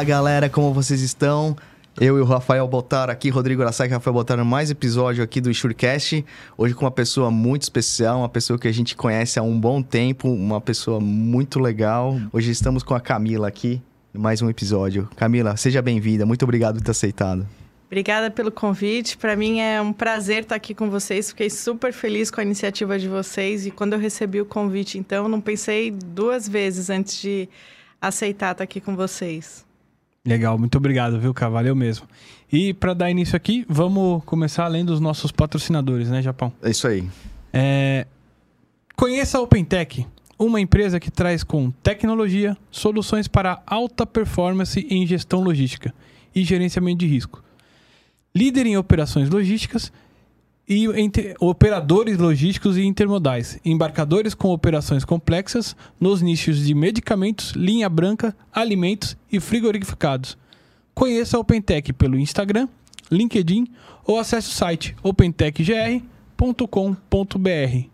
Fala galera, como vocês estão? Eu e o Rafael Botar aqui, Rodrigo Araçai e Rafael Botar, mais episódio aqui do Surecast. Hoje com uma pessoa muito especial, uma pessoa que a gente conhece há um bom tempo, uma pessoa muito legal. Hoje estamos com a Camila aqui, mais um episódio. Camila, seja bem-vinda, muito obrigado por ter aceitado. Obrigada pelo convite. Para mim é um prazer estar aqui com vocês. Fiquei super feliz com a iniciativa de vocês e quando eu recebi o convite, então, não pensei duas vezes antes de aceitar estar aqui com vocês. Legal, muito obrigado, viu, cara? Valeu mesmo. E para dar início aqui, vamos começar além dos nossos patrocinadores, né, Japão? É isso aí. É... Conheça a OpenTech, uma empresa que traz com tecnologia soluções para alta performance em gestão logística e gerenciamento de risco líder em operações logísticas e entre, operadores logísticos e intermodais, embarcadores com operações complexas nos nichos de medicamentos, linha branca, alimentos e frigorificados. Conheça a OpenTech pelo Instagram, LinkedIn ou acesse o site opentechgr.com.br.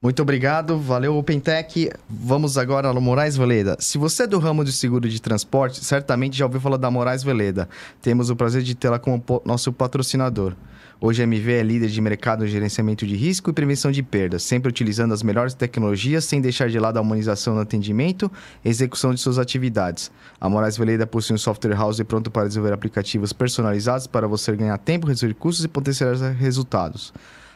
Muito obrigado, valeu OpenTech. Vamos agora no Moraes Veleda. Se você é do ramo de seguro de transporte, certamente já ouviu falar da Moraes Veleda. Temos o prazer de tê-la como nosso patrocinador. Hoje a MV é líder de mercado em gerenciamento de risco e prevenção de perdas, sempre utilizando as melhores tecnologias sem deixar de lado a humanização no atendimento e execução de suas atividades. A Moraes Veleda possui um software house pronto para desenvolver aplicativos personalizados para você ganhar tempo, reduzir custos e potencializar resultados.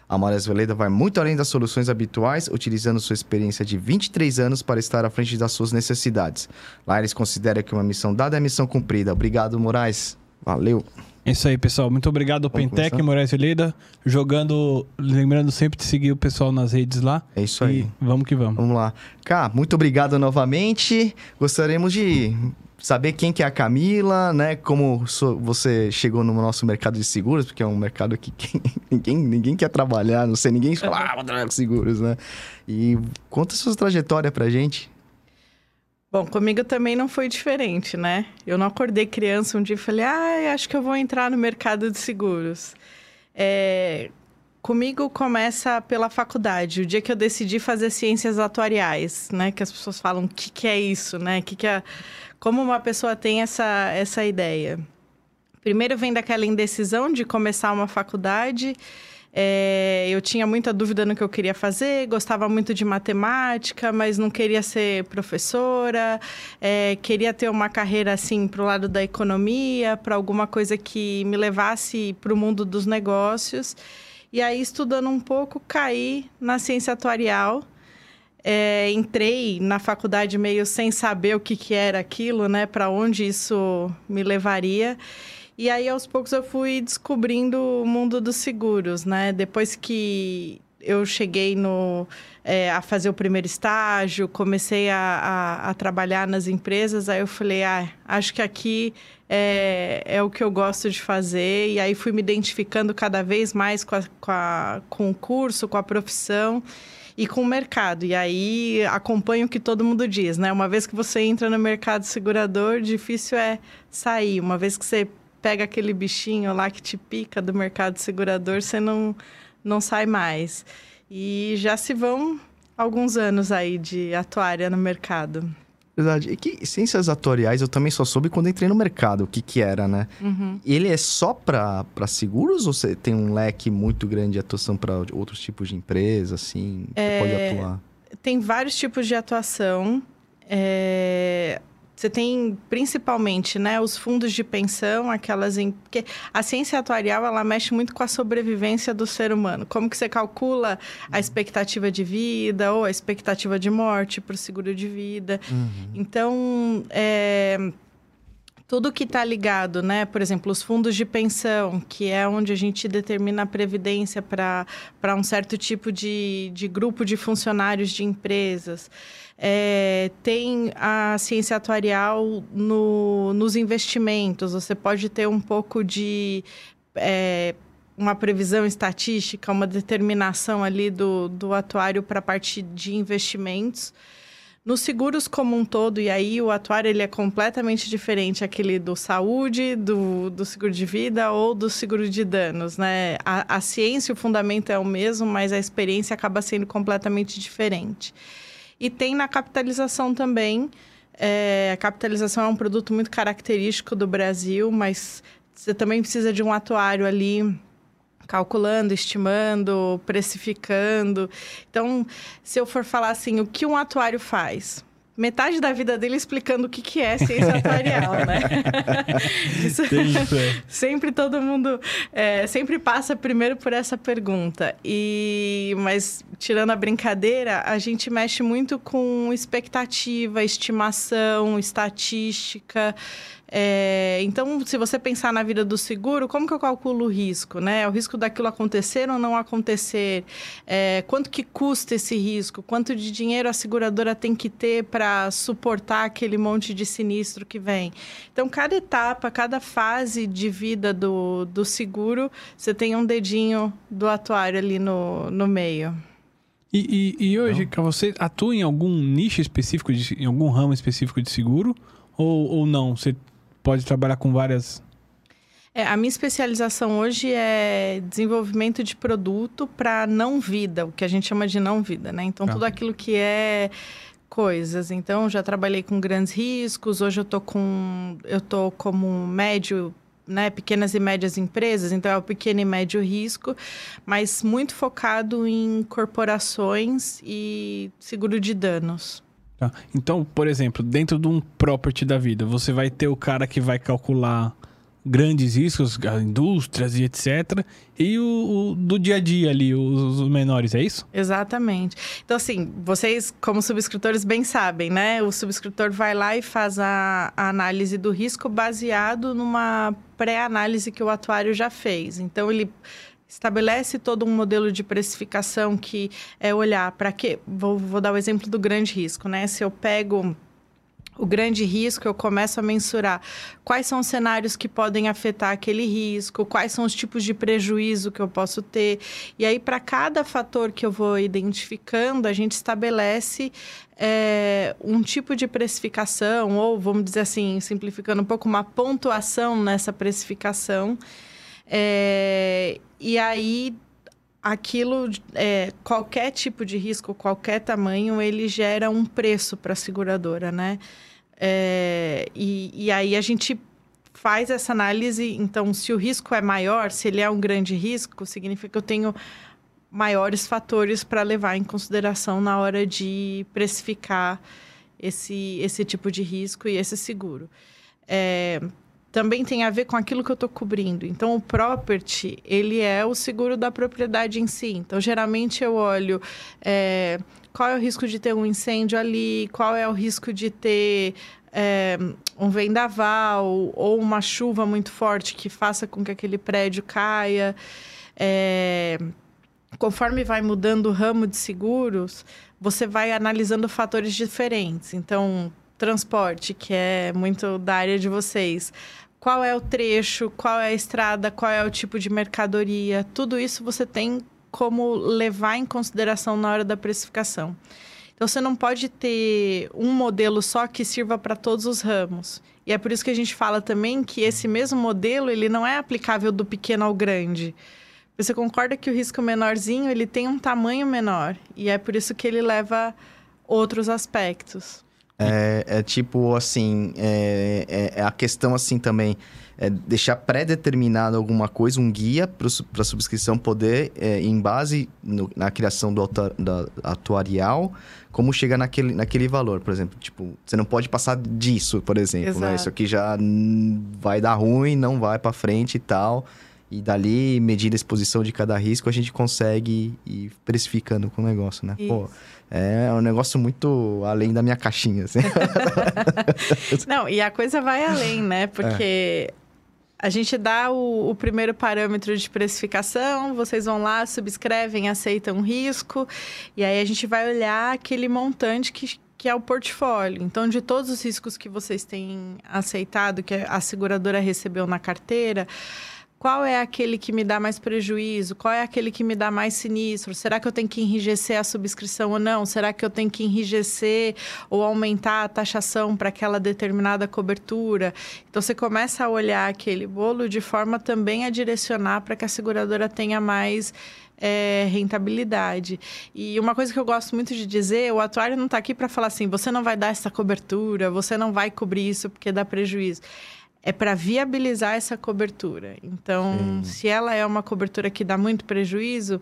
A Moraes Veleda vai muito além das soluções habituais, utilizando sua experiência de 23 anos para estar à frente das suas necessidades. Lá eles consideram que uma missão dada é missão cumprida. Obrigado, Moraes. Valeu. É isso aí, pessoal. Muito obrigado, Pentec, Moraes Veleda. Jogando, lembrando sempre de seguir o pessoal nas redes lá. É isso aí. Vamos que vamos. Vamos lá. Cá, muito obrigado novamente. Gostaríamos de saber quem que é a Camila, né? Como você chegou no nosso mercado de seguros, porque é um mercado que ninguém, ninguém quer trabalhar, não sei, ninguém fala, ah, vou trabalhar com seguros, né? E conta a sua trajetória pra gente. Bom, comigo também não foi diferente, né? Eu não acordei criança um dia e falei, ah, acho que eu vou entrar no mercado de seguros. É, Comigo começa pela faculdade, o dia que eu decidi fazer ciências atuariais, né? Que as pessoas falam, o que, que é isso, né? Que que é... Como uma pessoa tem essa, essa ideia? Primeiro vem daquela indecisão de começar uma faculdade. É, eu tinha muita dúvida no que eu queria fazer, gostava muito de matemática, mas não queria ser professora, é, queria ter uma carreira assim para o lado da economia, para alguma coisa que me levasse para o mundo dos negócios. E aí, estudando um pouco, caí na ciência atuarial. É, entrei na faculdade meio sem saber o que, que era aquilo, né? Para onde isso me levaria. E aí, aos poucos, eu fui descobrindo o mundo dos seguros, né? Depois que eu cheguei no, é, a fazer o primeiro estágio, comecei a, a, a, trabalhar nas empresas, aí eu falei, ah, acho que aqui é, é o que eu gosto de fazer. E aí fui me identificando cada vez mais com, a, com, a, com o curso, com a profissão e com o mercado. E aí acompanho o que todo mundo diz, né? Uma vez que você entra no mercado segurador, difícil é sair. Uma vez que você pega aquele bichinho lá que te pica do mercado segurador, você não não sai mais. E já se vão alguns anos aí de atuária no mercado. Verdade. E que ciências atuariais eu também só soube quando entrei no mercado, o que que era, né? Uhum. Ele é só para seguros ou você tem um leque muito grande de atuação para outros tipos de empresas, assim? É... Você pode atuar? Tem vários tipos de atuação. É... Você tem principalmente, né, os fundos de pensão, aquelas em porque a ciência atuarial ela mexe muito com a sobrevivência do ser humano. Como que você calcula a expectativa de vida ou a expectativa de morte para o seguro de vida? Uhum. Então, é, tudo que está ligado, né? Por exemplo, os fundos de pensão, que é onde a gente determina a previdência para um certo tipo de, de grupo de funcionários de empresas. É, tem a ciência atuarial no, nos investimentos. Você pode ter um pouco de é, uma previsão estatística, uma determinação ali do, do atuário para a parte de investimentos. Nos seguros como um todo, e aí o atuário ele é completamente diferente aquele do saúde, do, do seguro de vida ou do seguro de danos, né? A, a ciência, o fundamento é o mesmo, mas a experiência acaba sendo completamente diferente. E tem na capitalização também, É, a capitalização é um produto muito característico do Brasil, mas você também precisa de um atuário ali calculando, estimando, precificando. Então, se eu for falar assim, o que um atuário faz? Metade da vida dele explicando o que, que é ciência atuarial, né? isso, sempre todo mundo é, sempre passa primeiro por essa pergunta. E mas tirando a brincadeira, a gente mexe muito com expectativa, estimação, estatística. É, então, se você pensar na vida do seguro, como que eu calculo o risco, né? O risco daquilo acontecer ou não acontecer? É, quanto que custa esse risco? Quanto de dinheiro a seguradora tem que ter para suportar aquele monte de sinistro que vem? Então, cada etapa, cada fase de vida do, do seguro, você tem um dedinho do atuário ali no, no meio. E, e, e hoje, não. você atua em algum nicho específico, de, em algum ramo específico de seguro? Ou, ou não? Você pode trabalhar com várias. É, a minha especialização hoje é desenvolvimento de produto para não vida, o que a gente chama de não vida, né? Então, ah. tudo aquilo que é coisas. Então, já trabalhei com grandes riscos, hoje eu tô com eu tô como médio né, pequenas e médias empresas, então é o pequeno e médio risco, mas muito focado em corporações e seguro de danos. Tá. Então, por exemplo, dentro de um property da vida, você vai ter o cara que vai calcular grandes riscos, indústrias e etc. E o, o, do dia a dia ali, os, os, menores, é isso? Exatamente. Então, assim, vocês, como subscritores, bem sabem, né? O subscritor vai lá e faz a, a análise do risco baseado numa pré-análise que o atuário já fez. Então, ele estabelece todo um modelo de precificação que é olhar para quê? Vou, vou dar o exemplo do grande risco, né? Se eu pego o grande risco, eu começo a mensurar quais são os cenários que podem afetar aquele risco, quais são os tipos de prejuízo que eu posso ter. E aí, para cada fator que eu vou identificando, a gente estabelece é, um tipo de precificação, ou vamos dizer assim, simplificando um pouco, uma pontuação nessa precificação. É, e aí, aquilo, é, qualquer tipo de risco, qualquer tamanho, ele gera um preço para a seguradora, né? É, e, e aí a gente faz essa análise. Então, se o risco é maior, se ele é um grande risco, significa que eu tenho maiores fatores para levar em consideração na hora de precificar esse, esse tipo de risco e esse seguro. É, também tem a ver com aquilo que eu estou cobrindo. Então, o property, ele é o seguro da propriedade em si. Então, geralmente eu olho é, qual é o risco de ter um incêndio ali, qual é o risco de ter é, um vendaval ou uma chuva muito forte que faça com que aquele prédio caia. É, conforme vai mudando o ramo de seguros, você vai analisando fatores diferentes. Então, transporte, que é muito da área de vocês qual é o trecho, qual é a estrada, qual é o tipo de mercadoria, tudo isso você tem como levar em consideração na hora da precificação. Então você não pode ter um modelo só que sirva para todos os ramos. E é por isso que a gente fala também que esse mesmo modelo ele não é aplicável do pequeno ao grande. Você concorda que o risco menorzinho ele tem um tamanho menor e é por isso que ele leva outros aspectos. É, é tipo assim, é, é, é, a questão assim também, é deixar pré-determinado alguma coisa, um guia para a subscrição poder, é, em base no, na criação do da, atuarial, como chegar naquele, naquele valor, por exemplo. Tipo, você não pode passar disso, por exemplo, né? Isso aqui já vai dar ruim, não vai para frente e tal. E dali, medindo a exposição de cada risco, a gente consegue ir precificando com o negócio, né? Isso. Pô, é um negócio muito além da minha caixinha, assim. Não, e a coisa vai além, né? Porque é. a gente dá o, o, primeiro parâmetro de precificação, vocês vão lá, subscrevem, aceitam o risco, e aí a gente vai olhar aquele montante que, que é o portfólio. Então, de todos os riscos que vocês têm aceitado, que a seguradora recebeu na carteira qual é aquele que me dá mais prejuízo? Qual é aquele que me dá mais sinistro? Será que eu tenho que enrijecer a subscrição ou não? Será que eu tenho que enrijecer ou aumentar a taxação para aquela determinada cobertura? Então você começa a olhar aquele bolo de forma também a direcionar para que a seguradora tenha mais é, rentabilidade. E uma coisa que eu gosto muito de dizer, o atuário não está aqui para falar assim, você não vai dar essa cobertura, você não vai cobrir isso porque dá prejuízo é para viabilizar essa cobertura. Então, Sim. se ela é uma cobertura que dá muito prejuízo,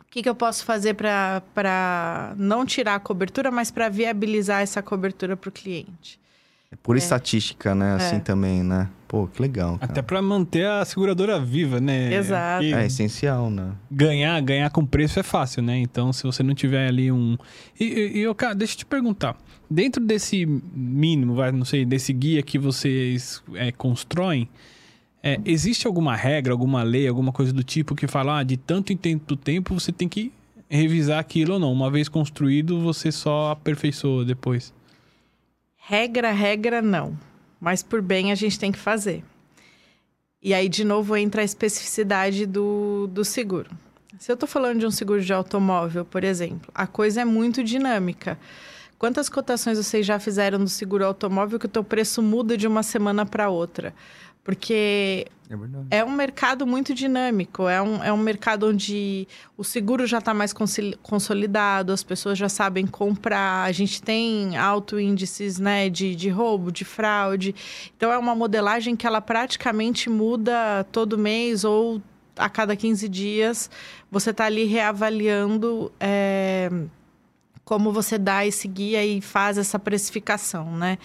o que, que eu posso fazer para não tirar a cobertura, mas para viabilizar essa cobertura para o cliente? É por é. estatística, né? Assim é. também, né? Pô, que legal. Cara. Até para manter a seguradora viva, né? Exato. é essencial, né? Ganhar, ganhar com preço é fácil, né? Então, se você não tiver ali um. E, e, e eu, cara, deixa eu te perguntar dentro desse mínimo, vai, não sei, desse guia que vocês é, constroem, é, existe alguma regra, alguma lei, alguma coisa do tipo que fala, ah, de tanto em tanto tempo você tem que revisar aquilo ou não? Uma vez construído, você só aperfeiçoa depois? Regra, regra, não. Mas por bem a gente tem que fazer. E aí, de novo, entra a especificidade do, do seguro. Se eu estou falando de um seguro de automóvel, por exemplo, a coisa é muito dinâmica. Quantas cotações vocês já fizeram do seguro automóvel que o teu preço muda de uma semana para outra? Porque é, é, um mercado muito dinâmico, é um, é um mercado onde o seguro já está mais consolidado, as pessoas já sabem comprar, a gente tem alto índices né, de, de roubo, de fraude. Então, é uma modelagem que ela praticamente muda todo mês ou a cada 15 dias. Você está ali reavaliando. É como você dá esse guia e faz essa precificação, né?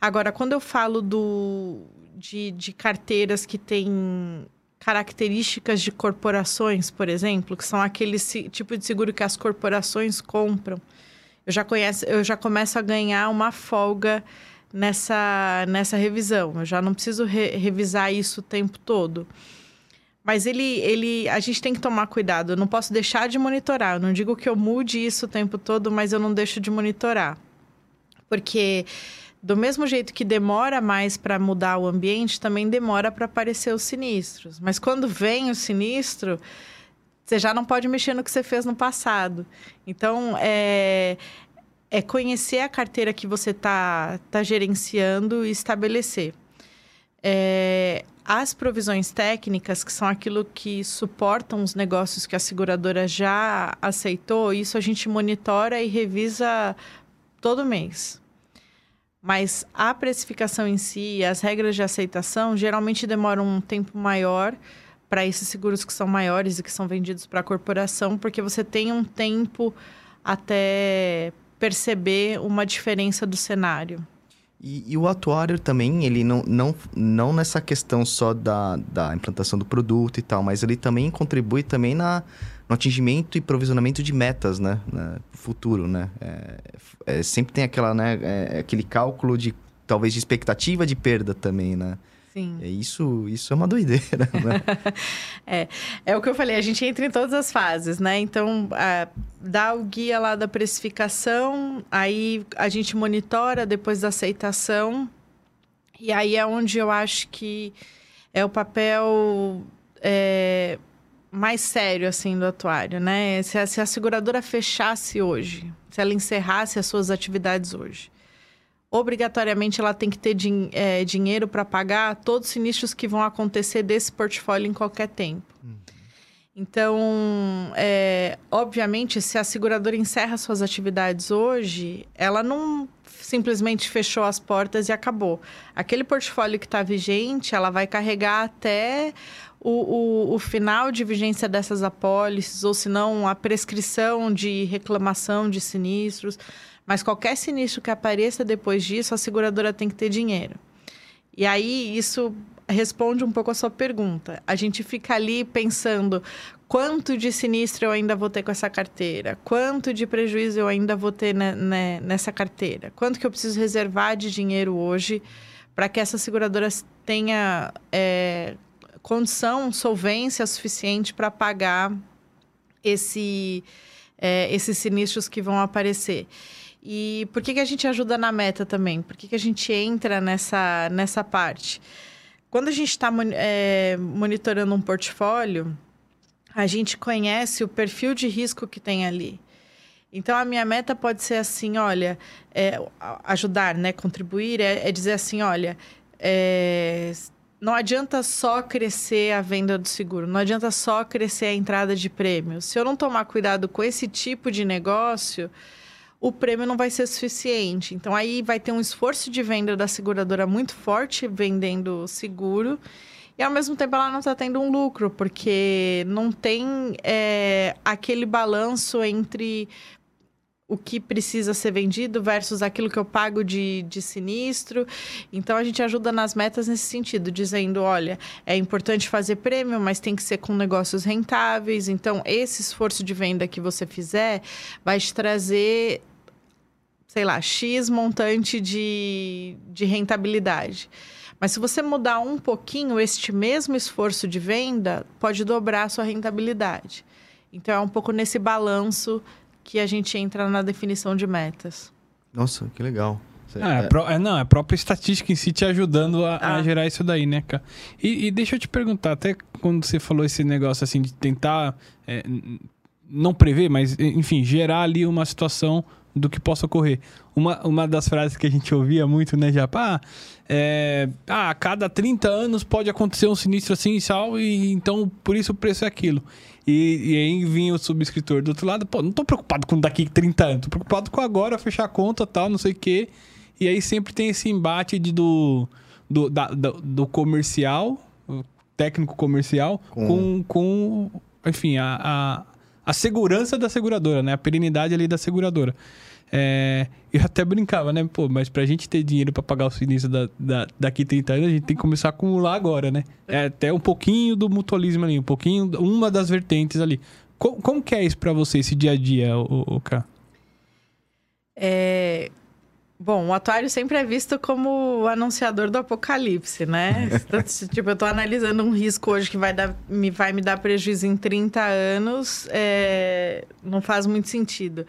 Agora, quando eu falo do, de, de carteiras que têm características de corporações, por exemplo, que são aquele tipo de seguro que as corporações compram, eu já, conheço, eu já começo a ganhar uma folga nessa, nessa revisão. Eu já não preciso re, revisar isso o tempo todo. Mas ele, ele, a gente tem que tomar cuidado. Eu não posso deixar de monitorar. Eu não digo que eu mude isso o tempo todo, mas eu não deixo de monitorar. Porque do mesmo jeito que demora mais para mudar o ambiente, também demora para aparecer os sinistros. Mas quando vem o sinistro, você já não pode mexer no que você fez no passado. Então, é, é conhecer a carteira que você está tá gerenciando e estabelecer. É, as provisões técnicas, que são aquilo que suportam os negócios que a seguradora já aceitou, isso a gente monitora e revisa todo mês. Mas a precificação em si, as regras de aceitação, geralmente demoram um tempo maior para esses seguros que são maiores e que são vendidos para a corporação, porque você tem um tempo até perceber uma diferença do cenário. E, e, o atuário também, ele não, não, não nessa questão só da, da implantação do produto e tal, mas ele também contribui também na, no atingimento e provisionamento de metas, né? No futuro, né? É, é, sempre tem aquela, né? É, aquele cálculo de, talvez, de expectativa de perda também, né? Sim. É isso, isso é uma doideira, né? é, é o que eu falei, a gente entra em todas as fases, né? Então, dá o guia lá da precificação, aí a gente monitora depois da aceitação, e aí é onde eu acho que é o papel é, mais sério, assim, do atuário, né? Se a, se a seguradora fechasse hoje, se ela encerrasse as suas atividades hoje, obrigatoriamente ela tem que ter din é, dinheiro para pagar todos os sinistros que vão acontecer desse portfólio em qualquer tempo. Uhum. Então, é, obviamente, se a seguradora encerra suas atividades hoje, ela não simplesmente fechou as portas e acabou. Aquele portfólio que está vigente, ela vai carregar até o, o, o, final de vigência dessas apólices, ou se não, a prescrição de reclamação de sinistros. Mas qualquer sinistro que apareça depois disso, a seguradora tem que ter dinheiro. E aí isso responde um pouco a sua pergunta. A gente fica ali pensando quanto de sinistro eu ainda vou ter com essa carteira, quanto de prejuízo eu ainda vou ter nessa carteira, quanto que eu preciso reservar de dinheiro hoje para que essa seguradora tenha é, condição, solvência suficiente para pagar esse, é, esses sinistros que vão aparecer. E por que, que a gente ajuda na meta também? Por que, que a gente entra nessa, nessa parte? quando a gente está é, monitorando um portfólio, a gente conhece o perfil de risco que tem ali. Então, a minha meta pode ser assim, olha, é, ajudar, né, contribuir, é, é dizer assim, olha, é, não adianta só crescer a venda do seguro, não adianta só crescer a entrada de prêmio. Se eu não tomar cuidado com esse tipo de negócio, o prêmio não vai ser suficiente. Então, aí vai ter um esforço de venda da seguradora muito forte vendendo seguro. E ao mesmo tempo ela não está tendo um lucro, porque não tem é, aquele balanço entre o que precisa ser vendido versus aquilo que eu pago de, de sinistro. Então, a gente ajuda nas metas nesse sentido, dizendo: olha, é importante fazer prêmio, mas tem que ser com negócios rentáveis. Então, esse esforço de venda que você fizer vai te trazer, sei lá, X montante de, de rentabilidade. Mas se você mudar um pouquinho, este mesmo esforço de venda pode dobrar a sua rentabilidade. Então, é um pouco nesse balanço que a gente entra na definição de metas. Nossa, que legal. Ah, é, pro, é, não, é a própria estatística em si te ajudando a, ah. a gerar isso daí, né, cara? E, e, deixa eu te perguntar, até quando você falou esse negócio assim de tentar é, não prever, mas enfim, gerar ali uma situação do que possa ocorrer. Uma, uma das frases que a gente ouvia muito, né, já, ah, é, ah, a cada 30 anos pode acontecer um sinistro assim e tal, e então por isso o preço é aquilo. E, e aí vinha o subscritor do outro lado, pô, não tô preocupado com daqui 30 anos, tô preocupado com agora, fechar a conta tal, não sei o quê. E aí sempre tem esse embate de, do, do, da, do, do comercial, técnico comercial, com, com, com enfim, a, a, a segurança da seguradora, né? A perenidade ali da seguradora. É, eu até brincava, né? Pô, mas pra gente ter dinheiro para pagar o sinistro da, da, daqui 30 anos, a gente tem que começar a acumular agora, né? É até um pouquinho do mutualismo ali, um pouquinho, uma das vertentes ali. Como, como que é isso para você, esse dia a dia, o, o K? É... Bom, o atuário sempre é visto como o anunciador do apocalipse, né? tipo, eu tô analisando um risco hoje que vai, dar, me, vai me dar prejuízo em 30 anos, é... não faz muito sentido.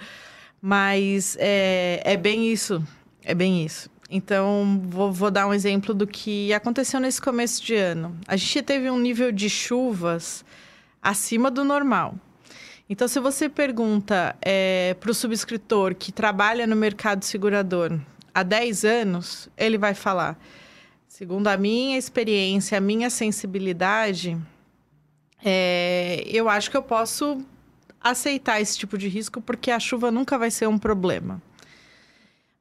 Mas é, é bem isso. É bem isso. Então, vou, vou, dar um exemplo do que aconteceu nesse começo de ano. A gente teve um nível de chuvas acima do normal. Então, se você pergunta é, para o subscritor que trabalha no mercado segurador há 10 anos, ele vai falar: segundo a minha experiência, a minha sensibilidade, é, eu acho que eu posso aceitar esse tipo de risco porque a chuva nunca vai ser um problema.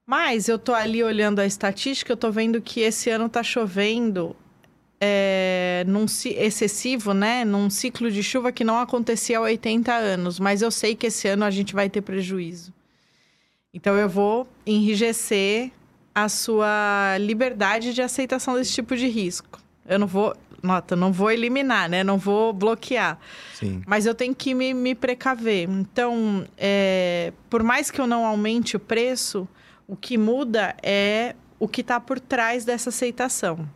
Mas eu tô ali olhando a estatística, eu tô vendo que esse ano tá chovendo é, num excessivo, né? Num ciclo de chuva que não acontecia há 80 anos. Mas eu sei que esse ano a gente vai ter prejuízo. Então eu vou enrijecer a sua liberdade de aceitação desse tipo de risco. Eu não vou nota, não vou eliminar, né? Não vou bloquear. Sim. Mas eu tenho que me, me precaver. Então, é, por mais que eu não aumente o preço, o que muda é o que está por trás dessa aceitação.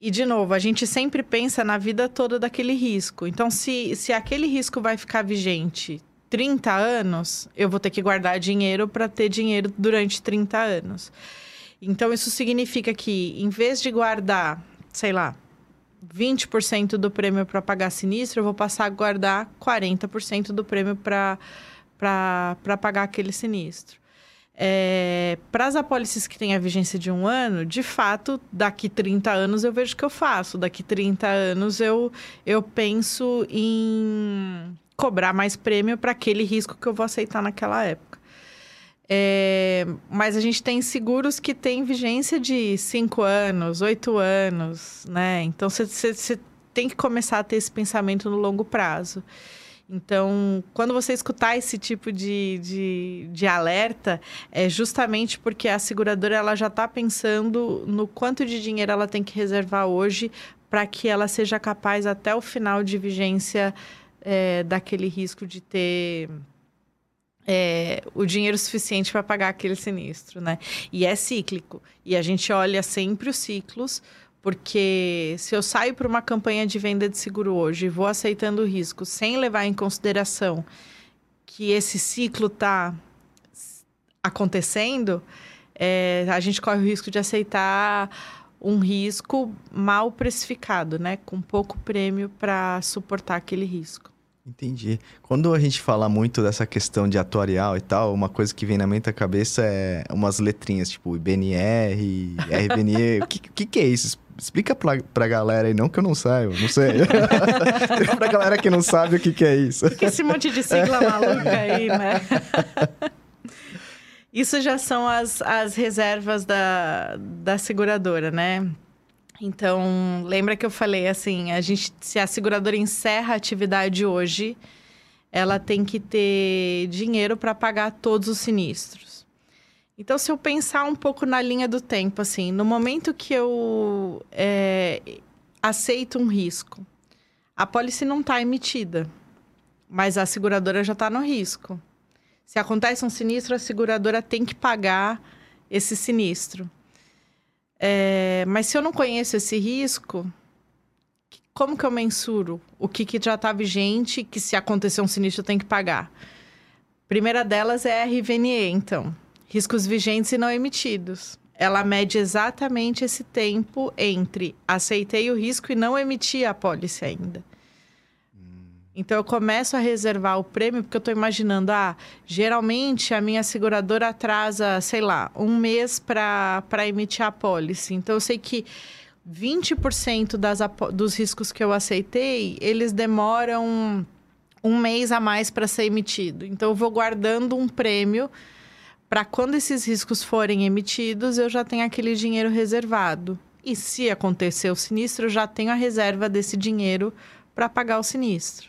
E, de novo, a gente sempre pensa na vida toda daquele risco. Então, se, se aquele risco vai ficar vigente 30 anos, eu vou ter que guardar dinheiro para ter dinheiro durante 30 anos. Então, isso significa que, em vez de guardar sei lá, 20% do prêmio para pagar sinistro, eu vou passar a guardar 40% do prêmio para pagar aquele sinistro. É, para as apólices que têm a vigência de um ano, de fato, daqui 30 anos eu vejo o que eu faço. Daqui 30 anos eu, eu penso em cobrar mais prêmio para aquele risco que eu vou aceitar naquela época. É, mas a gente tem seguros que têm vigência de 5 anos, 8 anos, né? Então você tem que começar a ter esse pensamento no longo prazo. Então, quando você escutar esse tipo de, de, de alerta, é justamente porque a seguradora ela já está pensando no quanto de dinheiro ela tem que reservar hoje para que ela seja capaz até o final de vigência é, daquele risco de ter é, o dinheiro suficiente para pagar aquele sinistro, né? E é cíclico. E a gente olha sempre os ciclos, porque se eu saio para uma campanha de venda de seguro hoje e vou aceitando o risco sem levar em consideração que esse ciclo está acontecendo, é, a gente corre o risco de aceitar um risco mal precificado, né? Com pouco prêmio para suportar aquele risco. Entendi. Quando a gente fala muito dessa questão de atuarial e tal, uma coisa que vem na mente da cabeça é umas letrinhas, tipo IBNR, RBNE. o que, que, que, é isso? Explica pra, pra galera aí, não que eu não saiba, não sei. pra galera que não sabe o que, que é isso. Que esse monte de sigla maluca aí, né? Isso já são as, as reservas da, da seguradora, né? Então, lembra que eu falei assim, a gente, se a seguradora encerra a atividade hoje, ela tem que ter dinheiro para pagar todos os sinistros. Então, se eu pensar um pouco na linha do tempo, assim, no momento que eu é, aceito um risco, a pólice não está emitida, mas a seguradora já está no risco. Se acontece um sinistro, a seguradora tem que pagar esse sinistro. É, mas se eu não conheço esse risco, como que eu mensuro o que, que já está vigente que se acontecer um sinistro eu tenho que pagar? Primeira delas é a RVNE, então. Riscos vigentes e não emitidos. Ela mede exatamente esse tempo entre aceitei o risco e não emiti a pólice ainda. Então eu começo a reservar o prêmio porque eu estou imaginando, ah, geralmente a minha seguradora atrasa, sei lá, um mês para emitir a pólice. Então eu sei que 20% das, dos riscos que eu aceitei, eles demoram um mês a mais para ser emitido. Então eu vou guardando um prêmio para quando esses riscos forem emitidos, eu já tenho aquele dinheiro reservado. E se acontecer o sinistro, eu já tenho a reserva desse dinheiro para pagar o sinistro.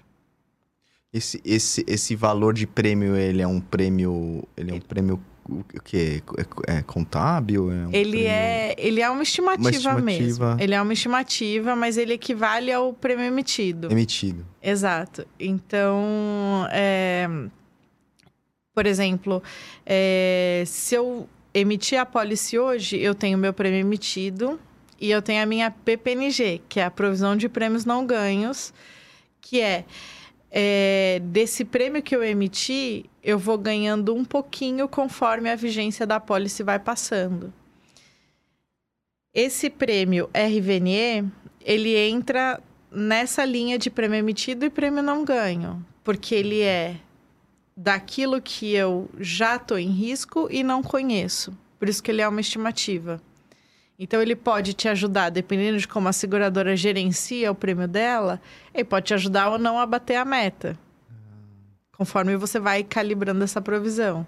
Esse, esse, esse valor de prêmio, ele é um prêmio. Ele é um prêmio o que é, é, contábil? É um ele prêmio... é ele é uma estimativa, uma estimativa, mesmo. Ele é uma estimativa, mas ele equivale ao prêmio emitido. Emitido. Exato. Então, é... por exemplo, é... se eu emitir a policy hoje, eu tenho meu prêmio emitido e eu tenho a minha PPNG, que é a provisão de prêmios não ganhos, que é é, desse prêmio que eu emiti, eu vou ganhando um pouquinho conforme a vigência da pólice vai passando. Esse prêmio RVNE, ele entra nessa linha de prêmio emitido e prêmio não ganho, porque ele é daquilo que eu já estou em risco e não conheço. Por isso que ele é uma estimativa. Então, ele pode te ajudar, dependendo de como a seguradora gerencia o prêmio dela, ele pode te ajudar ou não a bater a meta. Conforme você vai calibrando essa provisão.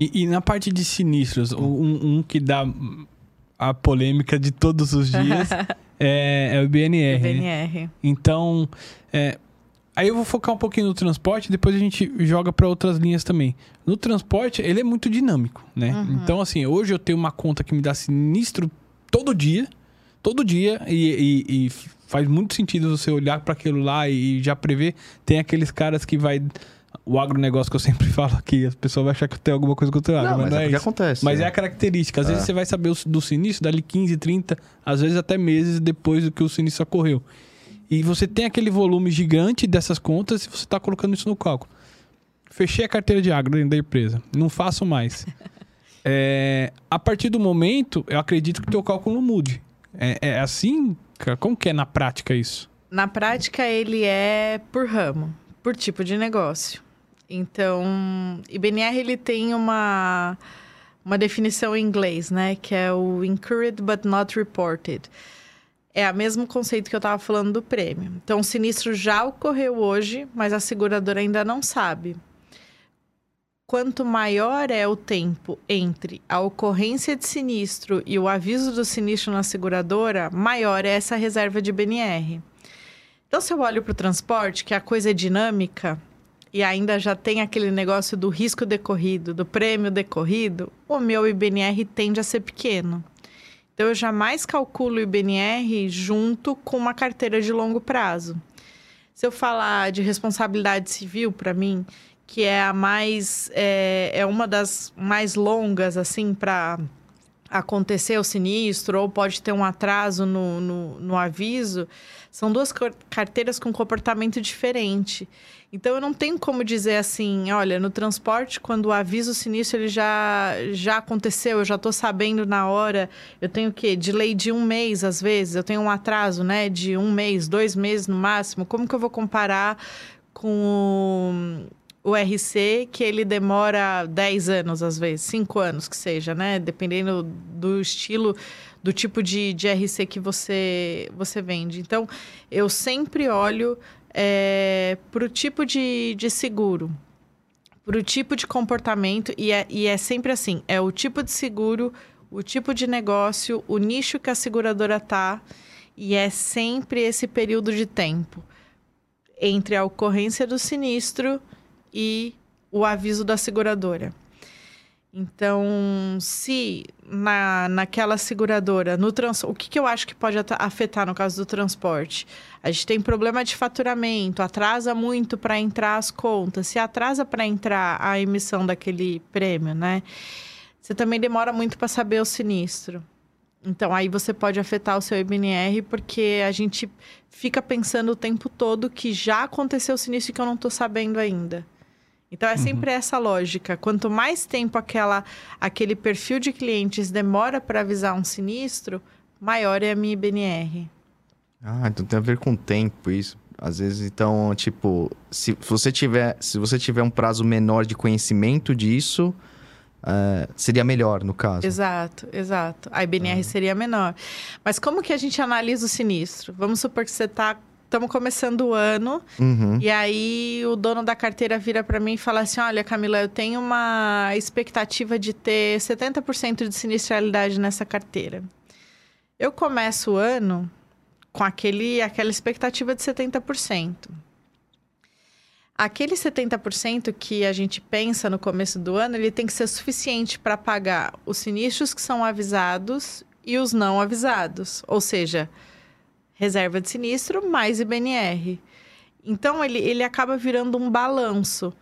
E, e na parte de sinistros, um, um, que dá a polêmica de todos os dias é, é, o BNR. BNR. Né? Então, é, Aí eu vou focar um pouquinho no transporte, depois a gente joga para outras linhas também. No transporte, ele é muito dinâmico, né? Uhum. Então, assim, hoje eu tenho uma conta que me dá sinistro todo dia, todo dia, e, e, e faz muito sentido você olhar para aquilo lá e já prever. Tem aqueles caras que vai o agronegócio que eu sempre falo aqui, as pessoas vão achar que tem alguma coisa contra o agro, não, mas, mas não é, é isso. acontece. Mas é. é a característica. Às é. vezes você vai saber do sinistro dali 15, 30, às vezes até meses depois do que o sinistro ocorreu. E você tem aquele volume gigante dessas contas e você está colocando isso no cálculo. Fechei a carteira de agro dentro da empresa. Não faço mais. é, a partir do momento, eu acredito que o teu cálculo mude. É, é assim? Como que é na prática isso? Na prática, ele é por ramo, por tipo de negócio. Então, IBNR ele tem uma, uma definição em inglês, né? Que é o Incurred But Not Reported. É o mesmo conceito que eu estava falando do prêmio. Então, o sinistro já ocorreu hoje, mas a seguradora ainda não sabe. Quanto maior é o tempo entre a ocorrência de sinistro e o aviso do sinistro na seguradora, maior é essa reserva de BNR. Então, se eu olho para o transporte, que a coisa é dinâmica e ainda já tem aquele negócio do risco decorrido, do prêmio decorrido, o meu IBNR tende a ser pequeno. Então, eu jamais calculo o IBNR junto com uma carteira de longo prazo. Se eu falar de responsabilidade civil, para mim, que é a mais. É, é uma das mais longas, assim, para acontecer o sinistro ou pode ter um atraso no, no, no aviso, são duas carteiras com comportamento diferente. Então eu não tenho como dizer assim, olha, no transporte, quando o aviso sinistro ele já, já aconteceu, eu já estou sabendo na hora, eu tenho o quê? De lei de um mês, às vezes, eu tenho um atraso, né? De um mês, dois meses no máximo. Como que eu vou comparar com o RC, que ele demora 10 anos, às vezes, 5 anos que seja, né? Dependendo do estilo, do tipo de, de RC que você, você vende. Então, eu sempre olho é, para o tipo de, de seguro, para o tipo de comportamento, e é, e é sempre assim: é o tipo de seguro, o tipo de negócio, o nicho que a seguradora tá, e é sempre esse período de tempo entre a ocorrência do sinistro e o aviso da seguradora. Então, se na, naquela seguradora, no trans, o que, que eu acho que pode afetar no caso do transporte? A gente tem problema de faturamento, atrasa muito para entrar as contas. Se atrasa para entrar a emissão daquele prêmio, né? Você também demora muito para saber o sinistro. Então, aí você pode afetar o seu IBNR, porque a gente fica pensando o tempo todo que já aconteceu o sinistro e que eu não estou sabendo ainda. Então é sempre uhum. essa lógica. Quanto mais tempo aquela, aquele perfil de clientes demora para avisar um sinistro, maior é a minha IBNR. Ah, então tem a ver com tempo isso. Às vezes, então, tipo, se você tiver, se você tiver um prazo menor de conhecimento disso, uh, seria melhor no caso. Exato, exato. A IBNR uhum. seria menor. Mas como que a gente analisa o sinistro? Vamos supor que você está estamos começando o ano. Uhum. E aí o dono da carteira vira para mim e fala assim: Olha, Camila, eu tenho uma expectativa de ter 70% de sinistralidade nessa carteira. Eu começo o ano com aquele, aquela expectativa de 70%. Aquele 70% que a gente pensa no começo do ano, ele tem que ser suficiente para pagar os sinistros que são avisados e os não avisados. Ou seja, reserva de sinistro mais IBNR. Então, ele, ele acaba virando um balanço.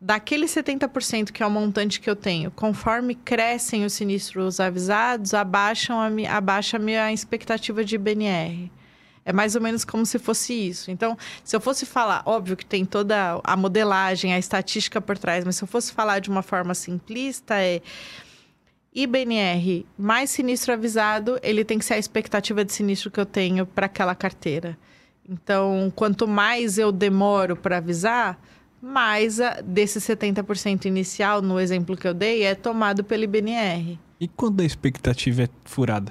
Daquele 70% que é o montante que eu tenho, conforme crescem os sinistros avisados, abaixam a, abaixa a minha expectativa de IBNR. É mais ou menos como se fosse isso. Então, se eu fosse falar, óbvio que tem toda a modelagem, a estatística por trás, mas se eu fosse falar de uma forma simplista, é IBNR mais sinistro avisado, ele tem que ser a expectativa de sinistro que eu tenho para aquela carteira. Então, quanto mais eu demoro para avisar, mais a, desse 70% inicial, no exemplo que eu dei, é tomado pelo IBNR. E quando a expectativa é furada?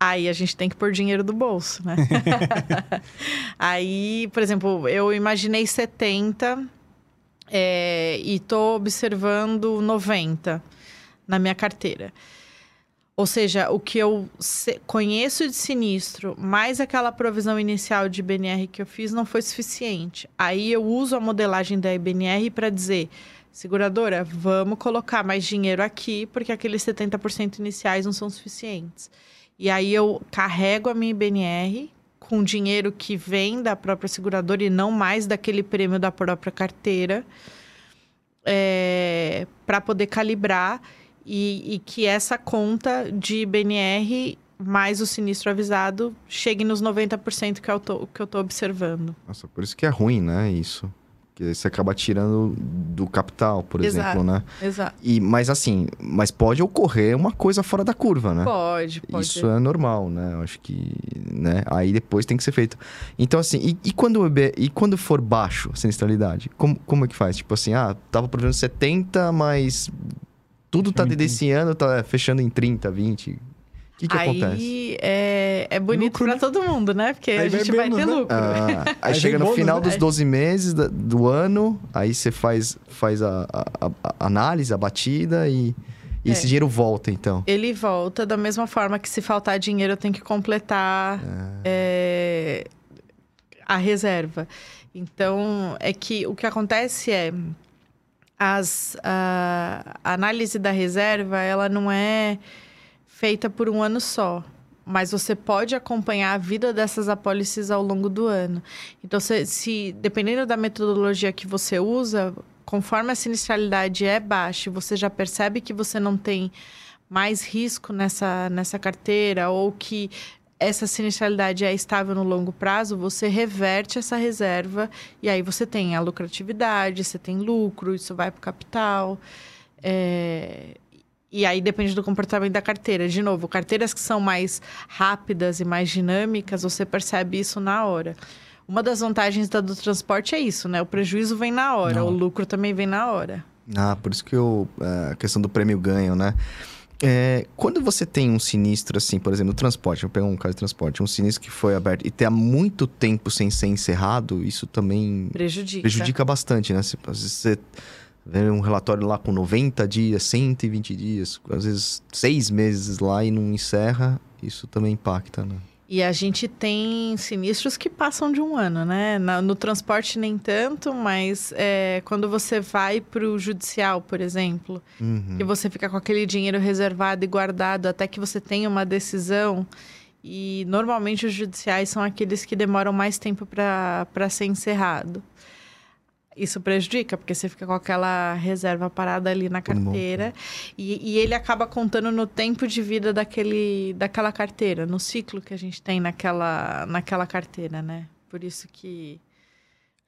Aí a gente tem que pôr dinheiro do bolso, né? Aí, por exemplo, eu imaginei 70 é, e estou observando 90 na minha carteira. Ou seja, o que eu conheço de sinistro, mais aquela provisão inicial de IBNR que eu fiz, não foi suficiente. Aí eu uso a modelagem da IBNR para dizer, seguradora, vamos colocar mais dinheiro aqui, porque aqueles 70% iniciais não são suficientes. E aí eu carrego a minha IBNR com dinheiro que vem da própria seguradora e não mais daquele prêmio da própria carteira, é, para poder calibrar e, e que essa conta de BNR mais o sinistro avisado chegue nos 90% que eu, tô, que eu tô observando. Nossa, por isso que é ruim, né, isso. Que você acaba tirando do capital, por exato, exemplo, né? Exato. E, mas assim, mas pode ocorrer uma coisa fora da curva, né? Pode, pode. Isso é normal, né? Eu acho que, né? Aí depois tem que ser feito. Então, assim, e, e quando, e quando for baixo a sinistralidade? Como, como é que faz? Tipo assim, ah, tava prevendo 70, mas tudo tá desse ano, tá fechando em 30, 20. O que, que aí acontece? É, é bonito lucro, pra né? todo mundo, né? Porque aí a gente vai, ter né? lucro. Ah, aí, aí, chega no bônus, final né? dos 12 meses do ano, aí você faz, faz a, a, a análise, a batida e, e é. esse dinheiro volta, então. Ele volta da mesma forma que se faltar dinheiro eu tenho que completar é. É, a reserva. Então, é que o que acontece é as, a, análise da reserva, ela não é feita por um ano só mas você pode acompanhar a vida dessas apólices ao longo do ano. Então, se, se, dependendo da metodologia que você usa, conforme a sinistralidade é baixa, você já percebe que você não tem mais risco nessa, nessa carteira ou que essa sinistralidade é estável no longo prazo, você reverte essa reserva e aí você tem a lucratividade, você tem lucro, isso vai para o capital. É... E aí depende do comportamento da carteira. De novo, carteiras que são mais rápidas e mais dinâmicas, você percebe isso na hora. Uma das vantagens da do transporte é isso, né? O prejuízo vem na hora, Não. o lucro também vem na hora. Ah, por isso que eu, é, a questão do prêmio ganho, né? É, quando você tem um sinistro assim, por exemplo, no transporte, vou pegar um caso de transporte, um sinistro que foi aberto e tem há muito tempo sem ser encerrado, isso também prejudica, prejudica bastante, né? Se, às vezes você vê um relatório lá com 90 dias, 120 dias, às vezes seis meses lá e não encerra, isso também impacta, né? E a gente tem sinistros que passam de um ano, né? no transporte nem tanto, mas é, quando você vai para o judicial, por exemplo, uhum. e você fica com aquele dinheiro reservado e guardado até que você tenha uma decisão. E normalmente os judiciais são aqueles que demoram mais tempo para ser encerrado. Isso prejudica, porque você fica com aquela reserva parada ali na carteira. E, e, ele acaba contando no tempo de vida daquele, daquela carteira, no ciclo que a gente tem naquela, naquela carteira, né? Por isso que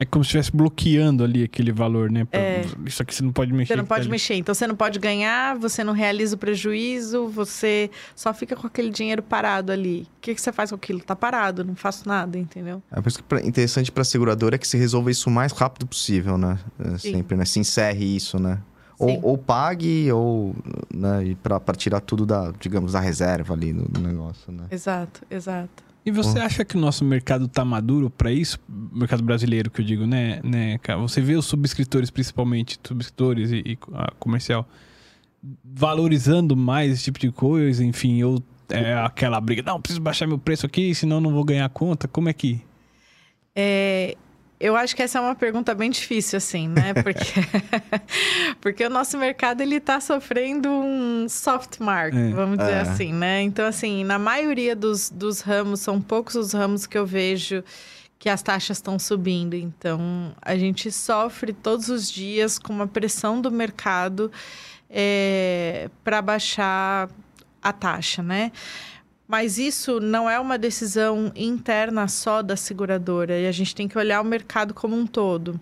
é como se estivesse bloqueando ali aquele valor, né? Pra... É... Isso aqui você não pode mexer. Você não pode tá mexer. Então você não pode ganhar, você não realiza o prejuízo, você só fica com aquele dinheiro parado ali. O que, que você faz com aquilo? Tá parado, não faço nada, entendeu? É por isso que interessante para a seguradora é que se resolva isso o mais rápido possível, né? É, sempre, né? Se encerre isso, né? Ou, ou, pague, ou né, para tirar tudo da, digamos, da reserva ali no, no negócio, né? Exato, exato. E você acha que o nosso mercado está maduro para isso? mercado brasileiro, que eu digo, né, né, cara? Você vê os subscritores, principalmente, subscritores e, e comercial, valorizando mais esse tipo de coisa, enfim, ou é aquela briga, não, preciso baixar meu preço aqui, senão não vou ganhar conta. Como é que. É, eu acho que essa é uma pergunta bem difícil, assim, né? Porque, porque o nosso mercado, ele tá sofrendo um soft mark, é, vamos dizer é. assim, né? Então, assim, na maioria dos, dos ramos, são poucos os ramos que eu vejo que as taxas estão subindo. Então, a gente sofre todos os dias com uma pressão do mercado é, para baixar a taxa, né? Mas isso não é uma decisão interna só da seguradora e a gente tem que olhar o mercado como um todo.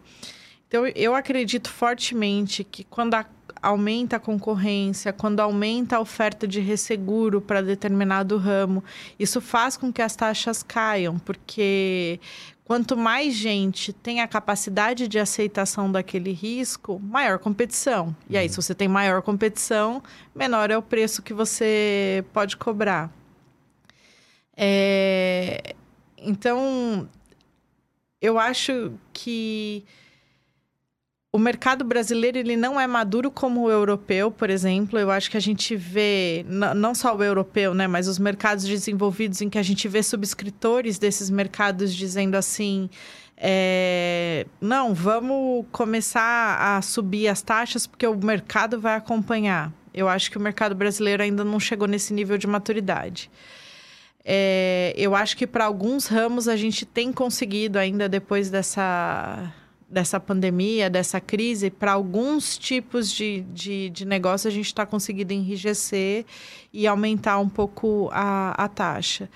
Então, eu acredito fortemente que quando a, aumenta a concorrência, quando aumenta a oferta de resseguro para determinado ramo, isso faz com que as taxas caiam, porque quanto mais gente tem a capacidade de aceitação daquele risco, maior competição. E aí, uhum. se você tem maior competição, menor é o preço que você pode cobrar. É, então, eu acho que o mercado brasileiro ele não é maduro como o europeu, por exemplo. Eu acho que a gente vê, não só o europeu, né, mas os mercados desenvolvidos em que a gente vê subscritores desses mercados dizendo assim. É, não, vamos começar a subir as taxas porque o mercado vai acompanhar. Eu acho que o mercado brasileiro ainda não chegou nesse nível de maturidade. É, eu acho que para alguns ramos a gente tem conseguido ainda depois dessa, dessa pandemia, dessa crise, para alguns tipos de, de, de negócio a gente está conseguindo enrijecer e aumentar um pouco a, a taxa.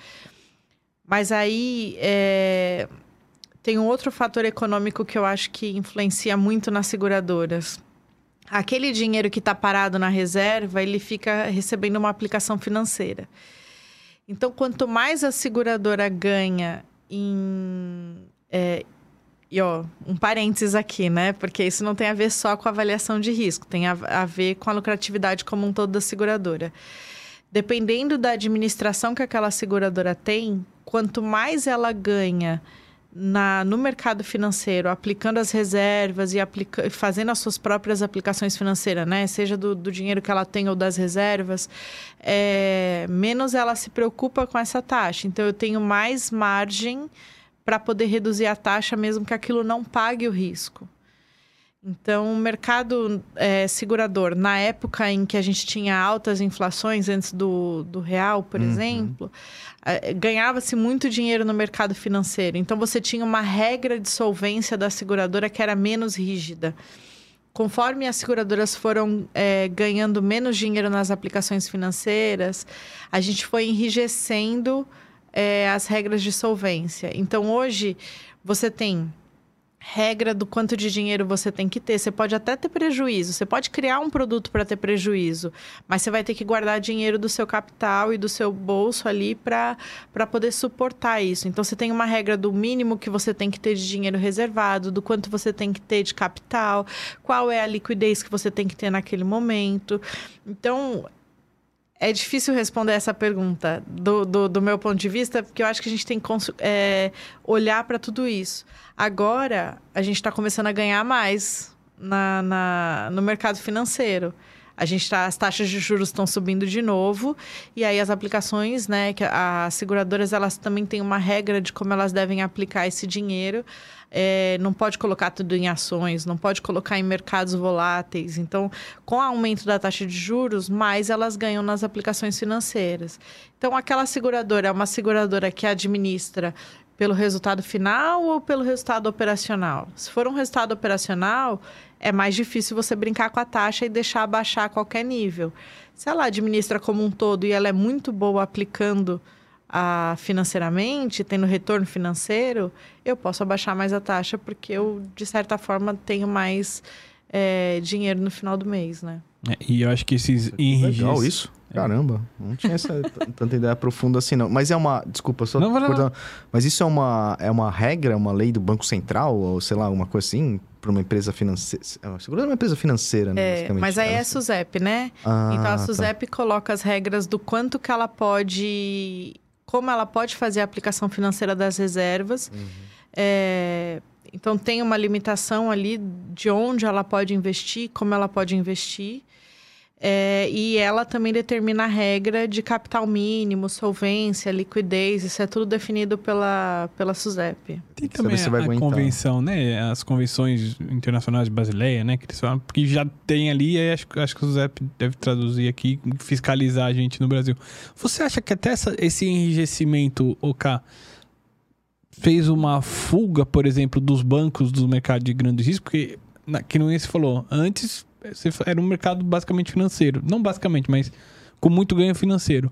Mas aí é, tem um outro fator econômico que eu acho que influencia muito nas seguradoras. Aquele dinheiro que está parado na reserva, ele fica recebendo uma aplicação financeira. Então, quanto mais a seguradora ganha em. É, e ó, um parênteses aqui, né? Porque isso não tem a ver só com a avaliação de risco, tem a, a ver com a lucratividade como um todo da seguradora. Dependendo da administração que aquela seguradora tem, quanto mais ela ganha na, no mercado financeiro, aplicando as reservas e aplica, fazendo as suas próprias aplicações financeiras, né? Seja do, do dinheiro que ela tem ou das reservas, é, menos ela se preocupa com essa taxa. Então, eu tenho mais margem para poder reduzir a taxa, mesmo que aquilo não pague o risco. Então, o mercado é, segurador, na época em que a gente tinha altas inflações, antes do, do real, por uhum. exemplo, ganhava-se muito dinheiro no mercado financeiro. Então, você tinha uma regra de solvência da seguradora que era menos rígida. conforme as seguradoras foram é, ganhando menos dinheiro nas aplicações financeiras, a gente foi enrijecendo é, as regras de solvência. Então, hoje, você tem regra do quanto de dinheiro você tem que ter. Você pode até ter prejuízo, você pode criar um produto para ter prejuízo, mas você vai ter que guardar dinheiro do seu capital e do seu bolso ali para poder suportar isso. Então você tem uma regra do mínimo que você tem que ter de dinheiro reservado, do quanto você tem que ter de capital, qual é a liquidez que você tem que ter naquele momento. Então, é difícil responder essa pergunta do, do, do, meu ponto de vista, porque eu acho que a gente tem que é, olhar para tudo isso. Agora, a gente está começando a ganhar mais na, na, no mercado financeiro. A gente tá, as taxas de juros estão subindo de novo e aí as aplicações, né, que as seguradoras elas também têm uma regra de como elas devem aplicar esse dinheiro é, não pode colocar tudo em ações, não pode colocar em mercados voláteis. Então, com o aumento da taxa de juros, mais elas ganham nas aplicações financeiras. Então, aquela seguradora é uma seguradora que administra pelo resultado final ou pelo resultado operacional? Se for um resultado operacional, é mais difícil você brincar com a taxa e deixar baixar a qualquer nível. Se ela administra como um todo e ela é muito boa aplicando a, financeiramente, tendo retorno financeiro, eu posso abaixar mais a taxa porque eu, de certa forma, tenho mais é, dinheiro no final do mês, né? É, e eu acho que esses enrijes... Legal isso. É. Caramba, não tinha essa tanta ideia profunda assim, não. Mas é uma. Desculpa, só. Não, não. Mas isso é uma, é uma regra, uma lei do Banco Central, ou sei lá, alguma coisa assim, para uma empresa financeira. Segurando é uma empresa financeira, né? É, mas aí é a SUSEP, né? Ah, então a. SUSEP tá. coloca as regras do quanto que ela pode como ela pode fazer a aplicação financeira das reservas. Uhum. É, então, tem uma limitação ali de onde ela pode investir, como ela pode investir. É, e ela também determina a regra de capital mínimo, solvência, liquidez, isso é tudo definido pela, pela SUSEP. Tem também a, a convenção, né? As convenções internacionais brasileiras, né? Que, falam, que já tem ali, e acho, acho que a SUSEP deve traduzir aqui, fiscalizar a gente no Brasil. Você acha que até essa, esse enrijecimento, OK, fez uma fuga, por exemplo, dos bancos do mercado de grande risco? Porque, que não se falou, antes era um mercado basicamente financeiro. Não basicamente, mas com muito ganho financeiro.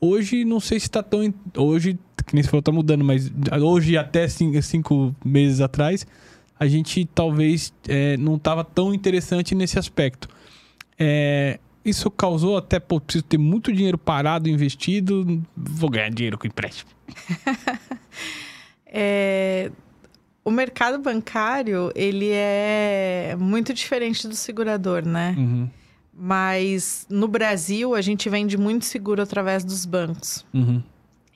Hoje, não sei se está tão. Hoje, que nem você falou, está mudando, mas hoje, até cinco, cinco meses atrás, a gente talvez é, não estava tão interessante nesse aspecto. É, isso causou até, pô, preciso ter muito dinheiro parado, investido, vou ganhar dinheiro com empréstimo. é, o mercado bancário, ele é muito diferente do segurador, né? Uhum. Mas no Brasil, a gente vende muito seguro através dos bancos. Uhum.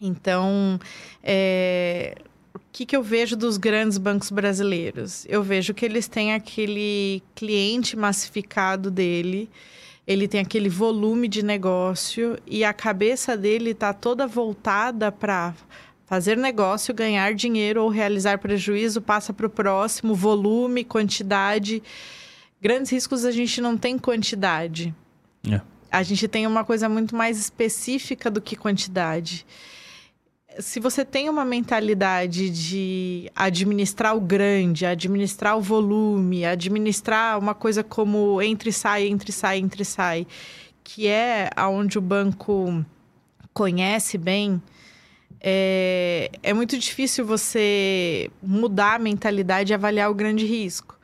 Então, é... o que, que eu vejo dos grandes bancos brasileiros? Eu vejo que eles têm aquele cliente massificado dele, ele tem aquele volume de negócio e a cabeça dele está toda voltada para Fazer negócio, ganhar dinheiro ou realizar prejuízo passa para o próximo, volume, quantidade. Grandes riscos a gente não tem quantidade. É. A gente tem uma coisa muito mais específica do que quantidade. Se você tem uma mentalidade de administrar o grande, administrar o volume, administrar uma coisa como entre sai, entre sai, entre sai, que é aonde o banco conhece bem, é, é muito difícil você mudar a mentalidade e avaliar o grande risco.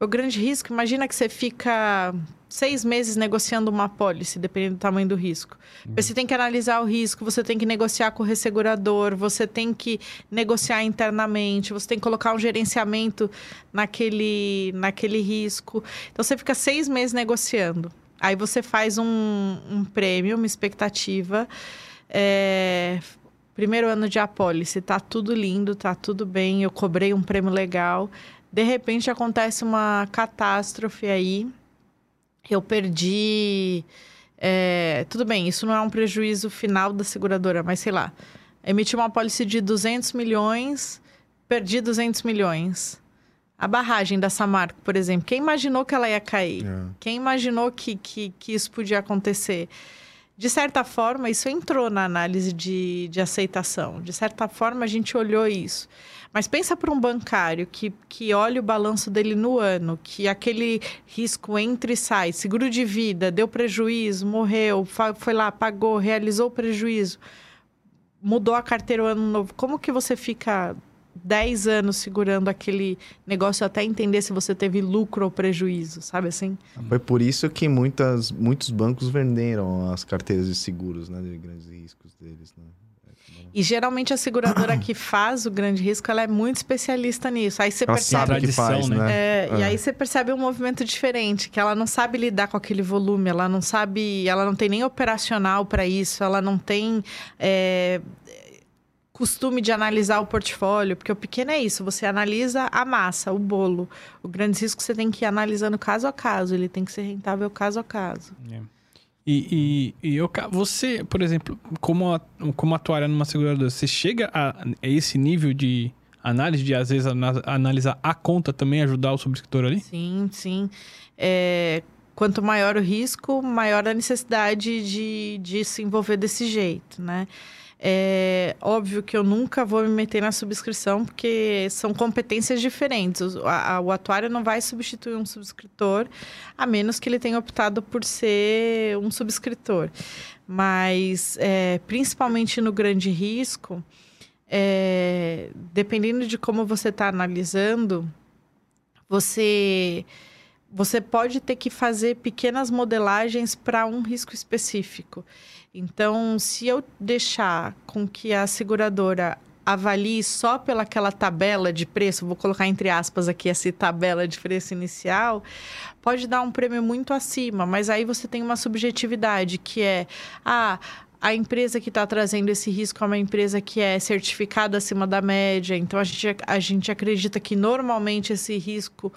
O grande risco, imagina que você fica seis meses negociando uma pólice, dependendo do tamanho do risco. Uhum. Você tem que analisar o risco, você tem que negociar com o ressegurador, você tem que negociar internamente, você tem que colocar um gerenciamento naquele, naquele risco. Então, você fica seis meses negociando. Aí você faz um, um prêmio, uma expectativa, é, Primeiro ano de apólice, tá tudo lindo, tá tudo bem, eu cobrei um prêmio legal. De repente acontece uma catástrofe aí. Eu perdi. É, tudo bem, isso não é um prejuízo final da seguradora, mas sei lá. Emiti uma apólice de 200 milhões, perdi 200 milhões. A barragem da Samarco, por exemplo, quem imaginou que ela ia cair? É. Quem imaginou que, que, que isso podia acontecer? De certa forma, isso entrou na análise de, de aceitação. De certa forma, a gente olhou isso. Mas pensa para um bancário que, que olha o balanço dele no ano, que aquele risco entra e sai, seguro de vida, deu prejuízo, morreu, foi lá, pagou, realizou o prejuízo, mudou a carteira o ano novo. Como que você fica 10 anos segurando aquele negócio até entender se você teve lucro ou prejuízo, sabe assim? Foi por isso que muitas, muitos bancos venderam as carteiras de seguros, né? De grandes riscos deles, né? E geralmente a seguradora que faz o grande risco, ela é muito especialista nisso. Aí você ela percebe sabe que faz, né? É, é. E aí você percebe um movimento diferente, que ela não sabe lidar com aquele volume, ela não sabe, ela não tem nem operacional para isso, ela não tem é, costume de analisar o portfólio, porque o pequeno é isso, você analisa a massa, o bolo. O grande risco você tem que ir analisando caso a caso, ele tem que ser rentável caso a caso. É. E, e, e eu, você, por exemplo, como, como atuária numa seguradora, você chega a, a esse nível de análise, de às vezes analisar a conta também, ajudar o subscritor ali? Sim, sim. É, quanto maior o risco, maior a necessidade de, de se envolver desse jeito, né? É óbvio que eu nunca vou me meter na subscrição, porque são competências diferentes. O, a, o atuário não vai substituir um subscritor, a menos que ele tenha optado por ser um subscritor. Mas, é, principalmente no grande risco, é, dependendo de como você está analisando, você você pode ter que fazer pequenas modelagens para um risco específico. Então, se eu deixar com que a seguradora avalie só pelaquela tabela de preço, vou colocar entre aspas aqui essa tabela de preço inicial, pode dar um prêmio muito acima, mas aí você tem uma subjetividade que é, ah, a empresa que está trazendo esse risco é uma empresa que é certificada acima da média, então a gente, a gente acredita que normalmente esse risco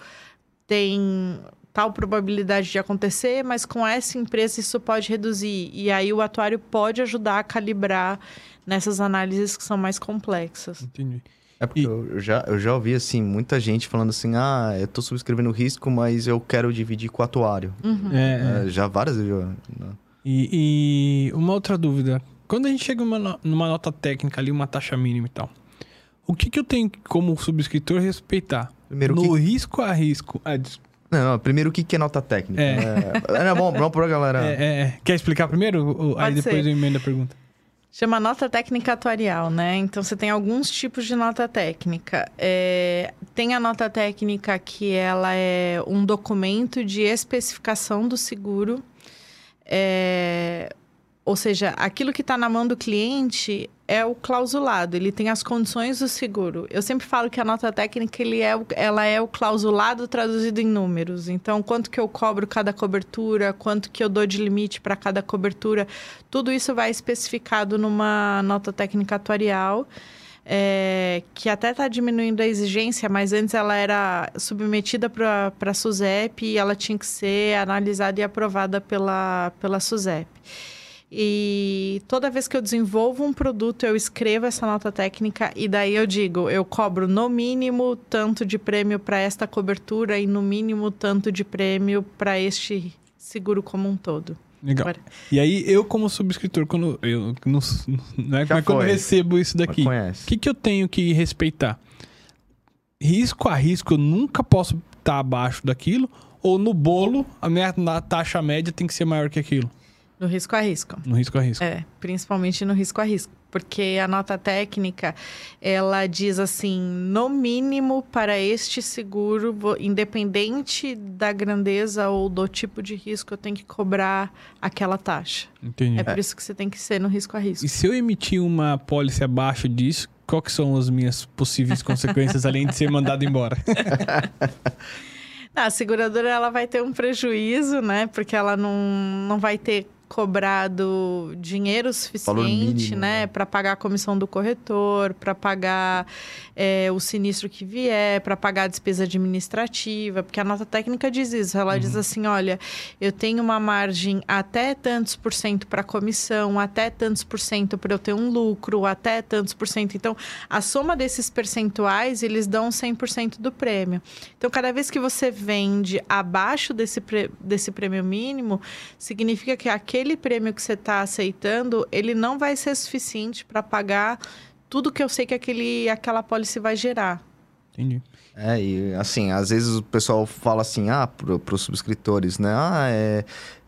tem tal probabilidade de acontecer, mas com essa empresa isso pode reduzir. E aí o atuário pode ajudar a calibrar nessas análises que são mais complexas. Entendi. É porque e... eu, já, eu já ouvi, assim, muita gente falando assim, ah, eu tô subscrevendo risco, mas eu quero dividir com o atuário. Uhum. É, é. Já várias vezes. Né? E, e, uma outra dúvida. Quando a gente chega numa, numa nota técnica ali, uma taxa mínima e tal, o que, que eu tenho como subscritor respeitar? Primeiro no que... risco a risco. Ah, não, primeiro o que é nota técnica? É, é, é bom, bom pra galera. É, é, é. Quer explicar primeiro? Aí depois eu emendo a pergunta. Chama nota técnica atuarial, né? Então você tem alguns tipos de nota técnica. É, tem a nota técnica que ela é um documento de especificação do seguro. É, ou seja, aquilo que está na mão do cliente é o clausulado, ele tem as condições do seguro. Eu sempre falo que a nota técnica ele é, ela é o clausulado traduzido em números. Então, quanto que eu cobro cada cobertura, quanto que eu dou de limite para cada cobertura, tudo isso vai especificado numa nota técnica atuarial. É, que até está diminuindo a exigência, mas antes ela era submetida para a SUSEP e ela tinha que ser analisada e aprovada pela, pela SUSEP. E toda vez que eu desenvolvo um produto, eu escrevo essa nota técnica e daí eu digo, eu cobro no mínimo tanto de prêmio para esta cobertura e no mínimo tanto de prêmio para este seguro como um todo. Legal. Agora... E aí, eu, como subscritor, quando eu não, não é, quando eu recebo isso daqui, o que, que eu tenho que respeitar? Risco a risco, eu nunca posso estar abaixo daquilo, ou no bolo, a minha taxa média tem que ser maior que aquilo? No risco a risco. No risco a risco. É, principalmente no risco a risco. Porque a nota técnica, ela diz assim, no mínimo para este seguro, independente da grandeza ou do tipo de risco, eu tenho que cobrar aquela taxa. Entendi. É por isso que você tem que ser no risco a risco. E se eu emitir uma pólice abaixo disso, quais que são as minhas possíveis consequências, além de ser mandado embora? a seguradora ela vai ter um prejuízo, né? Porque ela não, não vai ter cobrado dinheiro suficiente, né, né? para pagar a comissão do corretor, para pagar é, o sinistro que vier, para pagar a despesa administrativa, porque a nota técnica diz isso. Ela uhum. diz assim: olha, eu tenho uma margem até tantos por cento para comissão, até tantos por cento para eu ter um lucro, até tantos por cento. Então, a soma desses percentuais, eles dão 100% do prêmio. Então, cada vez que você vende abaixo desse, desse prêmio mínimo, significa que aquele aquele prêmio que você está aceitando, ele não vai ser suficiente para pagar tudo que eu sei que aquele, aquela pólice vai gerar. Entendi. É, e assim, às vezes o pessoal fala assim, ah, para os subscritores, né? Ah, é,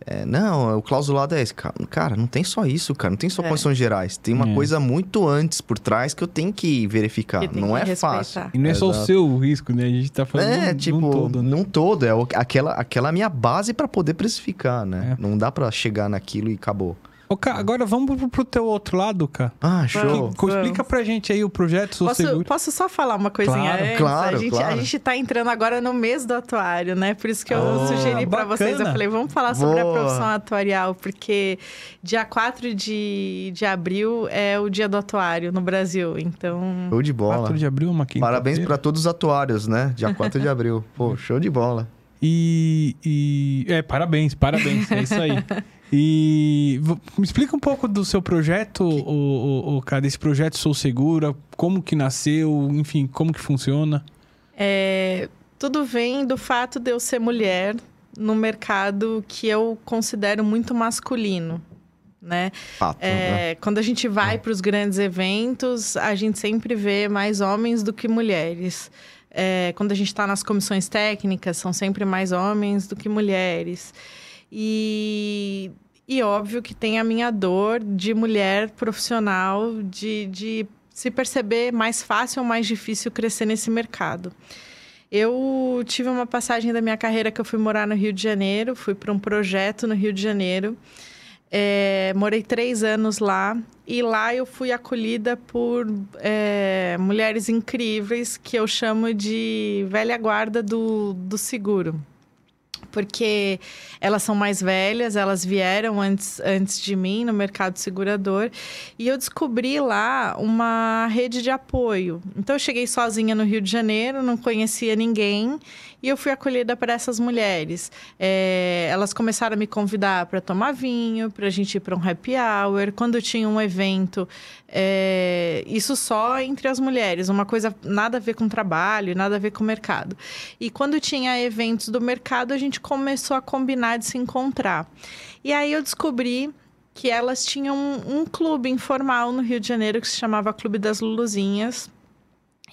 é, Não, o clausulado é esse. Cara, não tem só isso, cara. Não tem só é. condições gerais. Tem uma é. coisa muito antes por trás que eu tenho que verificar. Que não é respeitar. fácil. E não é, só o seu risco, né? A gente tá falando é, num, tipo, num todo, né? Num todo. É aquela, aquela minha base para poder precificar, né? É. Não dá para chegar naquilo e acabou. Ô, Cá, agora vamos pro, pro teu outro lado, cara. Ah, show. Que, explica pra gente aí o projeto Sou posso, Seguro. Posso só falar uma coisinha claro, antes? Claro, a gente, claro. A gente tá entrando agora no mês do atuário, né? Por isso que eu oh, sugeri pra vocês. Eu falei, vamos falar sobre Boa. a profissão atuarial, porque dia 4 de, de abril é o dia do atuário no Brasil, então... Show de bola. 4 de abril, uma quinta Parabéns pra todos os atuários, né? Dia 4 de abril. Pô, show de bola. E, e, É, parabéns, parabéns. É isso aí. E me explica um pouco do seu projeto, o, o, o cara, desse projeto Sou Segura, como que nasceu, enfim, como que funciona? É, tudo vem do fato de eu ser mulher no mercado que eu considero muito masculino. Né? Fato, é, né? Quando a gente vai é. para os grandes eventos, a gente sempre vê mais homens do que mulheres. É, quando a gente está nas comissões técnicas, são sempre mais homens do que mulheres. E e óbvio que tem a minha dor de mulher profissional, de, de se perceber mais fácil ou mais difícil crescer nesse mercado. Eu tive uma passagem da minha carreira que eu fui morar no Rio de Janeiro, fui para um projeto no Rio de Janeiro. É, morei três anos lá e lá eu fui acolhida por é, mulheres incríveis que eu chamo de velha guarda do, do seguro porque elas são mais velhas, elas vieram antes, antes de mim no mercado segurador, e eu descobri lá uma rede de apoio. Então eu cheguei sozinha no Rio de Janeiro, não conhecia ninguém, e eu fui acolhida por essas mulheres. É, elas começaram a me convidar para tomar vinho, para a gente ir para um happy hour. Quando tinha um evento, é, isso só entre as mulheres, uma coisa nada a ver com trabalho, nada a ver com mercado. E quando tinha eventos do mercado, a gente começou a combinar de se encontrar. E aí eu descobri que elas tinham um, um, clube informal no Rio de Janeiro que se chamava Clube das Luluzinhas.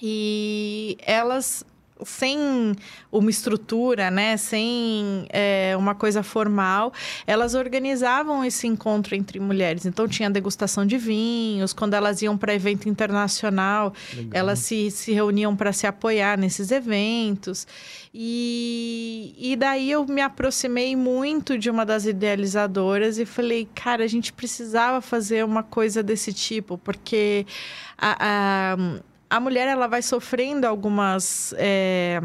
E elas sem uma estrutura, né, sem é, uma coisa formal, elas organizavam esse encontro entre mulheres. Então tinha degustação de vinhos, quando elas iam para evento internacional, Legal. elas se, se reuniam para se apoiar nesses eventos. E, e daí eu me aproximei muito de uma das idealizadoras e falei, cara, a gente precisava fazer uma coisa desse tipo, porque a, a a mulher ela vai sofrendo algumas. É,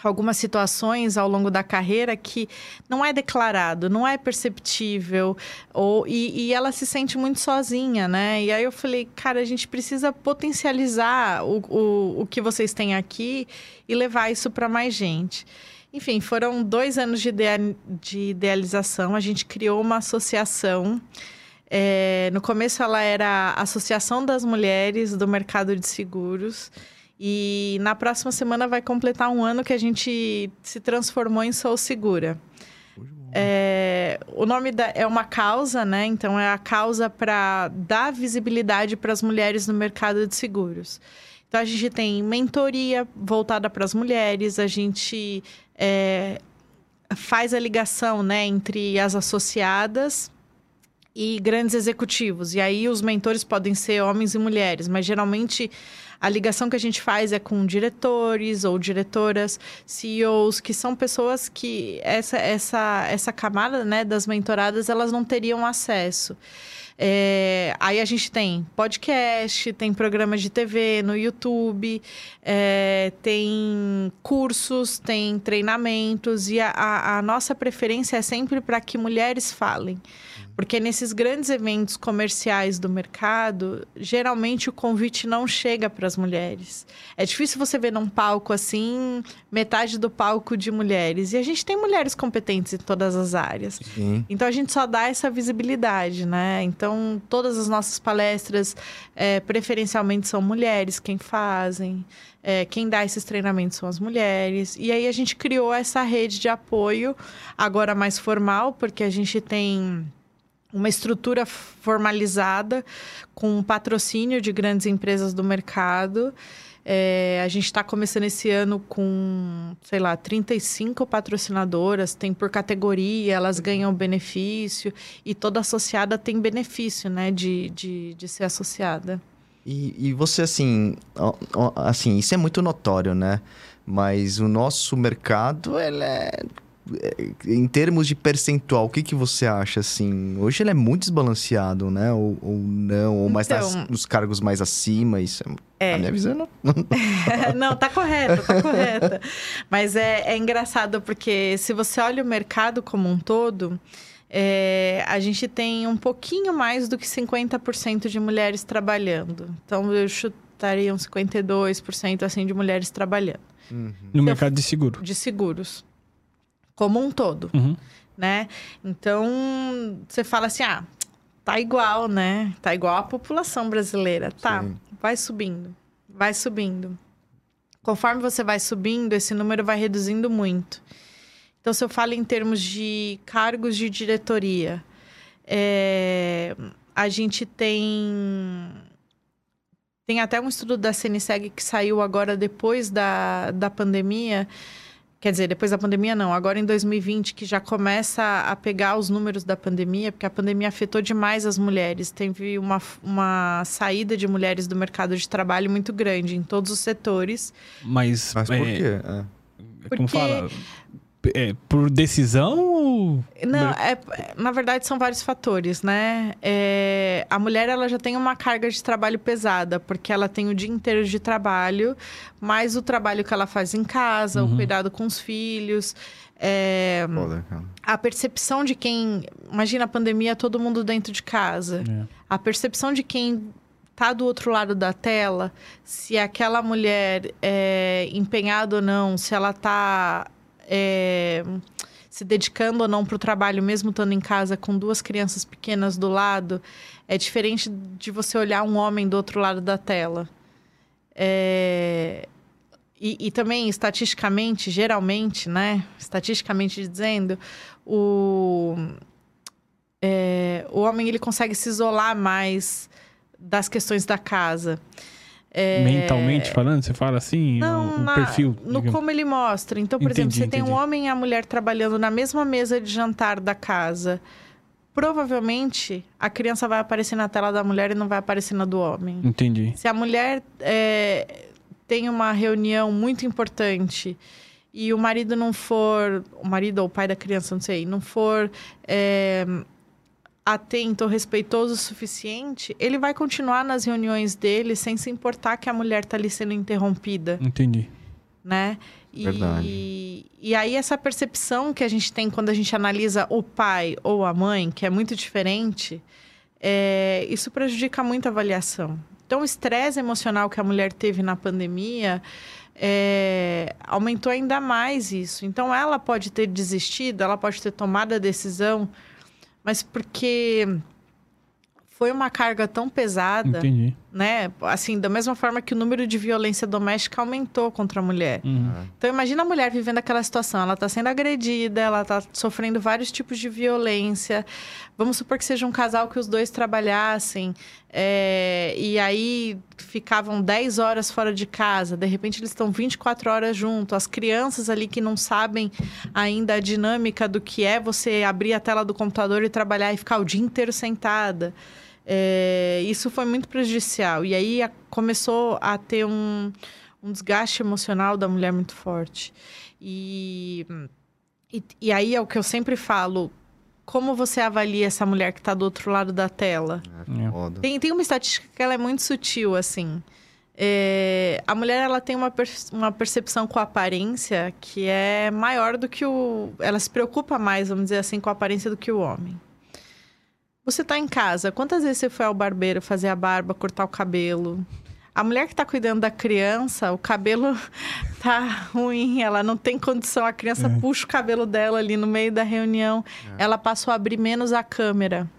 algumas situações ao longo da carreira que não é declarado, não é perceptível, ou, e, e, ela se sente muito sozinha, né? E aí eu falei, cara, a gente precisa potencializar o, o, o que vocês têm aqui e levar isso para mais gente. Enfim, foram dois anos de, de idealização, a gente criou uma associação é, no começo ela era a Associação das Mulheres do Mercado de Seguros. E na próxima semana vai completar um ano que a gente se transformou em Sou Segura. É, o nome da, é uma causa, né? Então é a causa para dar visibilidade para as mulheres no mercado de seguros. Então a gente tem mentoria voltada para as mulheres, a gente é, faz a ligação né, entre as associadas e grandes executivos. E aí os mentores podem ser homens e mulheres, mas geralmente a ligação que a gente faz é com diretores ou diretoras, CEOs, que são pessoas que essa, essa, essa camada né, das mentoradas elas não teriam acesso. É, aí a gente tem podcast, tem programas de TV no YouTube, é, tem cursos, tem treinamentos, e a, a, a nossa preferência é sempre para que mulheres falem. Porque nesses grandes eventos comerciais do mercado, geralmente o convite não chega para as mulheres. É difícil você ver num palco assim, metade do palco de mulheres. E a gente tem mulheres competentes em todas as áreas. Sim. Então a gente só dá essa visibilidade, né? Então todas as nossas palestras, é, preferencialmente, são mulheres quem fazem. É, quem dá esses treinamentos são as mulheres. E aí a gente criou essa rede de apoio, agora mais formal, porque a gente tem uma estrutura formalizada com patrocínio de grandes empresas do mercado. É, a gente está começando esse ano com, sei lá, 35 patrocinadoras, tem por categoria, elas ganham benefício e toda associada tem benefício, né, de, de, de ser associada. E, e você, assim, assim, isso é muito notório, né? Mas o nosso mercado, ele é, em termos de percentual, o que, que você acha, assim? Hoje ele é muito desbalanceado, né? Ou, ou não, ou mais então, tá nos cargos mais acima, isso é... é. A minha visão não... não, tá correto, tá correto. Mas é, é engraçado porque se você olha o mercado como um todo... É, a gente tem um pouquinho mais do que 50% de mulheres trabalhando. Então, eu chutaria uns 52% assim de mulheres trabalhando. Uhum. No mercado de seguro. De seguros como um todo, uhum. né? Então, você fala assim, ah, tá igual, né? Tá igual a população brasileira. Tá, Sim. vai subindo, vai subindo. Conforme você vai subindo, esse número vai reduzindo muito. Então, se eu falo em termos de cargos de diretoria, é, a gente tem tem até um estudo da CNSEG que saiu agora depois da, da pandemia, Quer dizer, depois da pandemia não, agora em 2020 que já começa a pegar os números da pandemia, porque a pandemia afetou demais as mulheres. Teve uma, uma saída de mulheres do mercado de trabalho muito grande em todos os setores. Mas, Mas por é... quê? É. Porque... Como fala? É, por decisão ou... Não, é, na verdade são vários fatores, né? É, a mulher ela já tem uma carga de trabalho pesada, porque ela tem o dia inteiro de trabalho, mais o trabalho que ela faz em casa, uhum. o cuidado com os filhos. É, a percepção de quem. Imagina a pandemia, todo mundo dentro de casa. É. A percepção de quem tá do outro lado da tela, se aquela mulher é empenhada ou não, se ela tá é, se dedicando ou não para o trabalho, mesmo estando em casa com duas crianças pequenas do lado, é diferente de você olhar um homem do outro lado da tela. É, e, e, também, estatisticamente, geralmente, né? Estatisticamente dizendo, o, é, o homem ele consegue se isolar mais das questões da casa. É... Mentalmente falando, você fala assim, Não, um, na, perfil. No digamos. como ele mostra. Então, por entendi, exemplo, você entendi. tem um homem e a mulher trabalhando na mesma mesa de jantar da casa. Provavelmente a criança vai aparecer na tela da mulher e não vai aparecer na do homem. Entendi. Se a mulher é, tem uma reunião muito importante e o marido não for, o marido ou o pai da criança, não sei, não for é, atento ou respeitoso o suficiente, ele vai continuar nas reuniões dele sem se importar que a mulher está ali sendo interrompida. Entendi. Né? E, Verdade. E aí essa percepção que a gente tem quando a gente analisa o pai ou a mãe, que é muito diferente, é, isso prejudica muito a avaliação. Então o estresse emocional que a mulher teve na pandemia é, aumentou ainda mais isso. Então ela pode ter desistido, ela pode ter tomado a decisão mas porque foi uma carga tão pesada, Entendi. Né? Assim, da mesma forma que o número de violência doméstica aumentou contra a mulher. Uhum. Então, imagina a mulher vivendo aquela situação. Ela está sendo agredida, ela está sofrendo vários tipos de violência. Vamos supor que seja um casal que os dois trabalhassem é, e aí ficavam 10 horas fora de casa. De repente, eles estão 24 horas juntos. As crianças ali que não sabem ainda a dinâmica do que é você abrir a tela do computador e trabalhar e ficar o dia inteiro sentada. É, isso foi muito prejudicial. E aí a, começou a ter um, um desgaste emocional da mulher muito forte. E, e, e, aí é o que eu sempre falo. Como você avalia essa mulher que está do outro lado da tela? É, tem, tem uma estatística que ela é muito sutil, assim. É, a mulher ela tem uma, per uma percepção com a aparência que é maior do que o. Ela se preocupa mais, vamos dizer assim, com a aparência do que o homem. Você tá em casa, quantas vezes você foi ao barbeiro fazer a barba, cortar o cabelo? A mulher que tá cuidando da criança, o cabelo tá ruim, ela não tem condição, a criança é. puxa o cabelo dela ali no meio da reunião. É. Ela passou a abrir menos a câmera.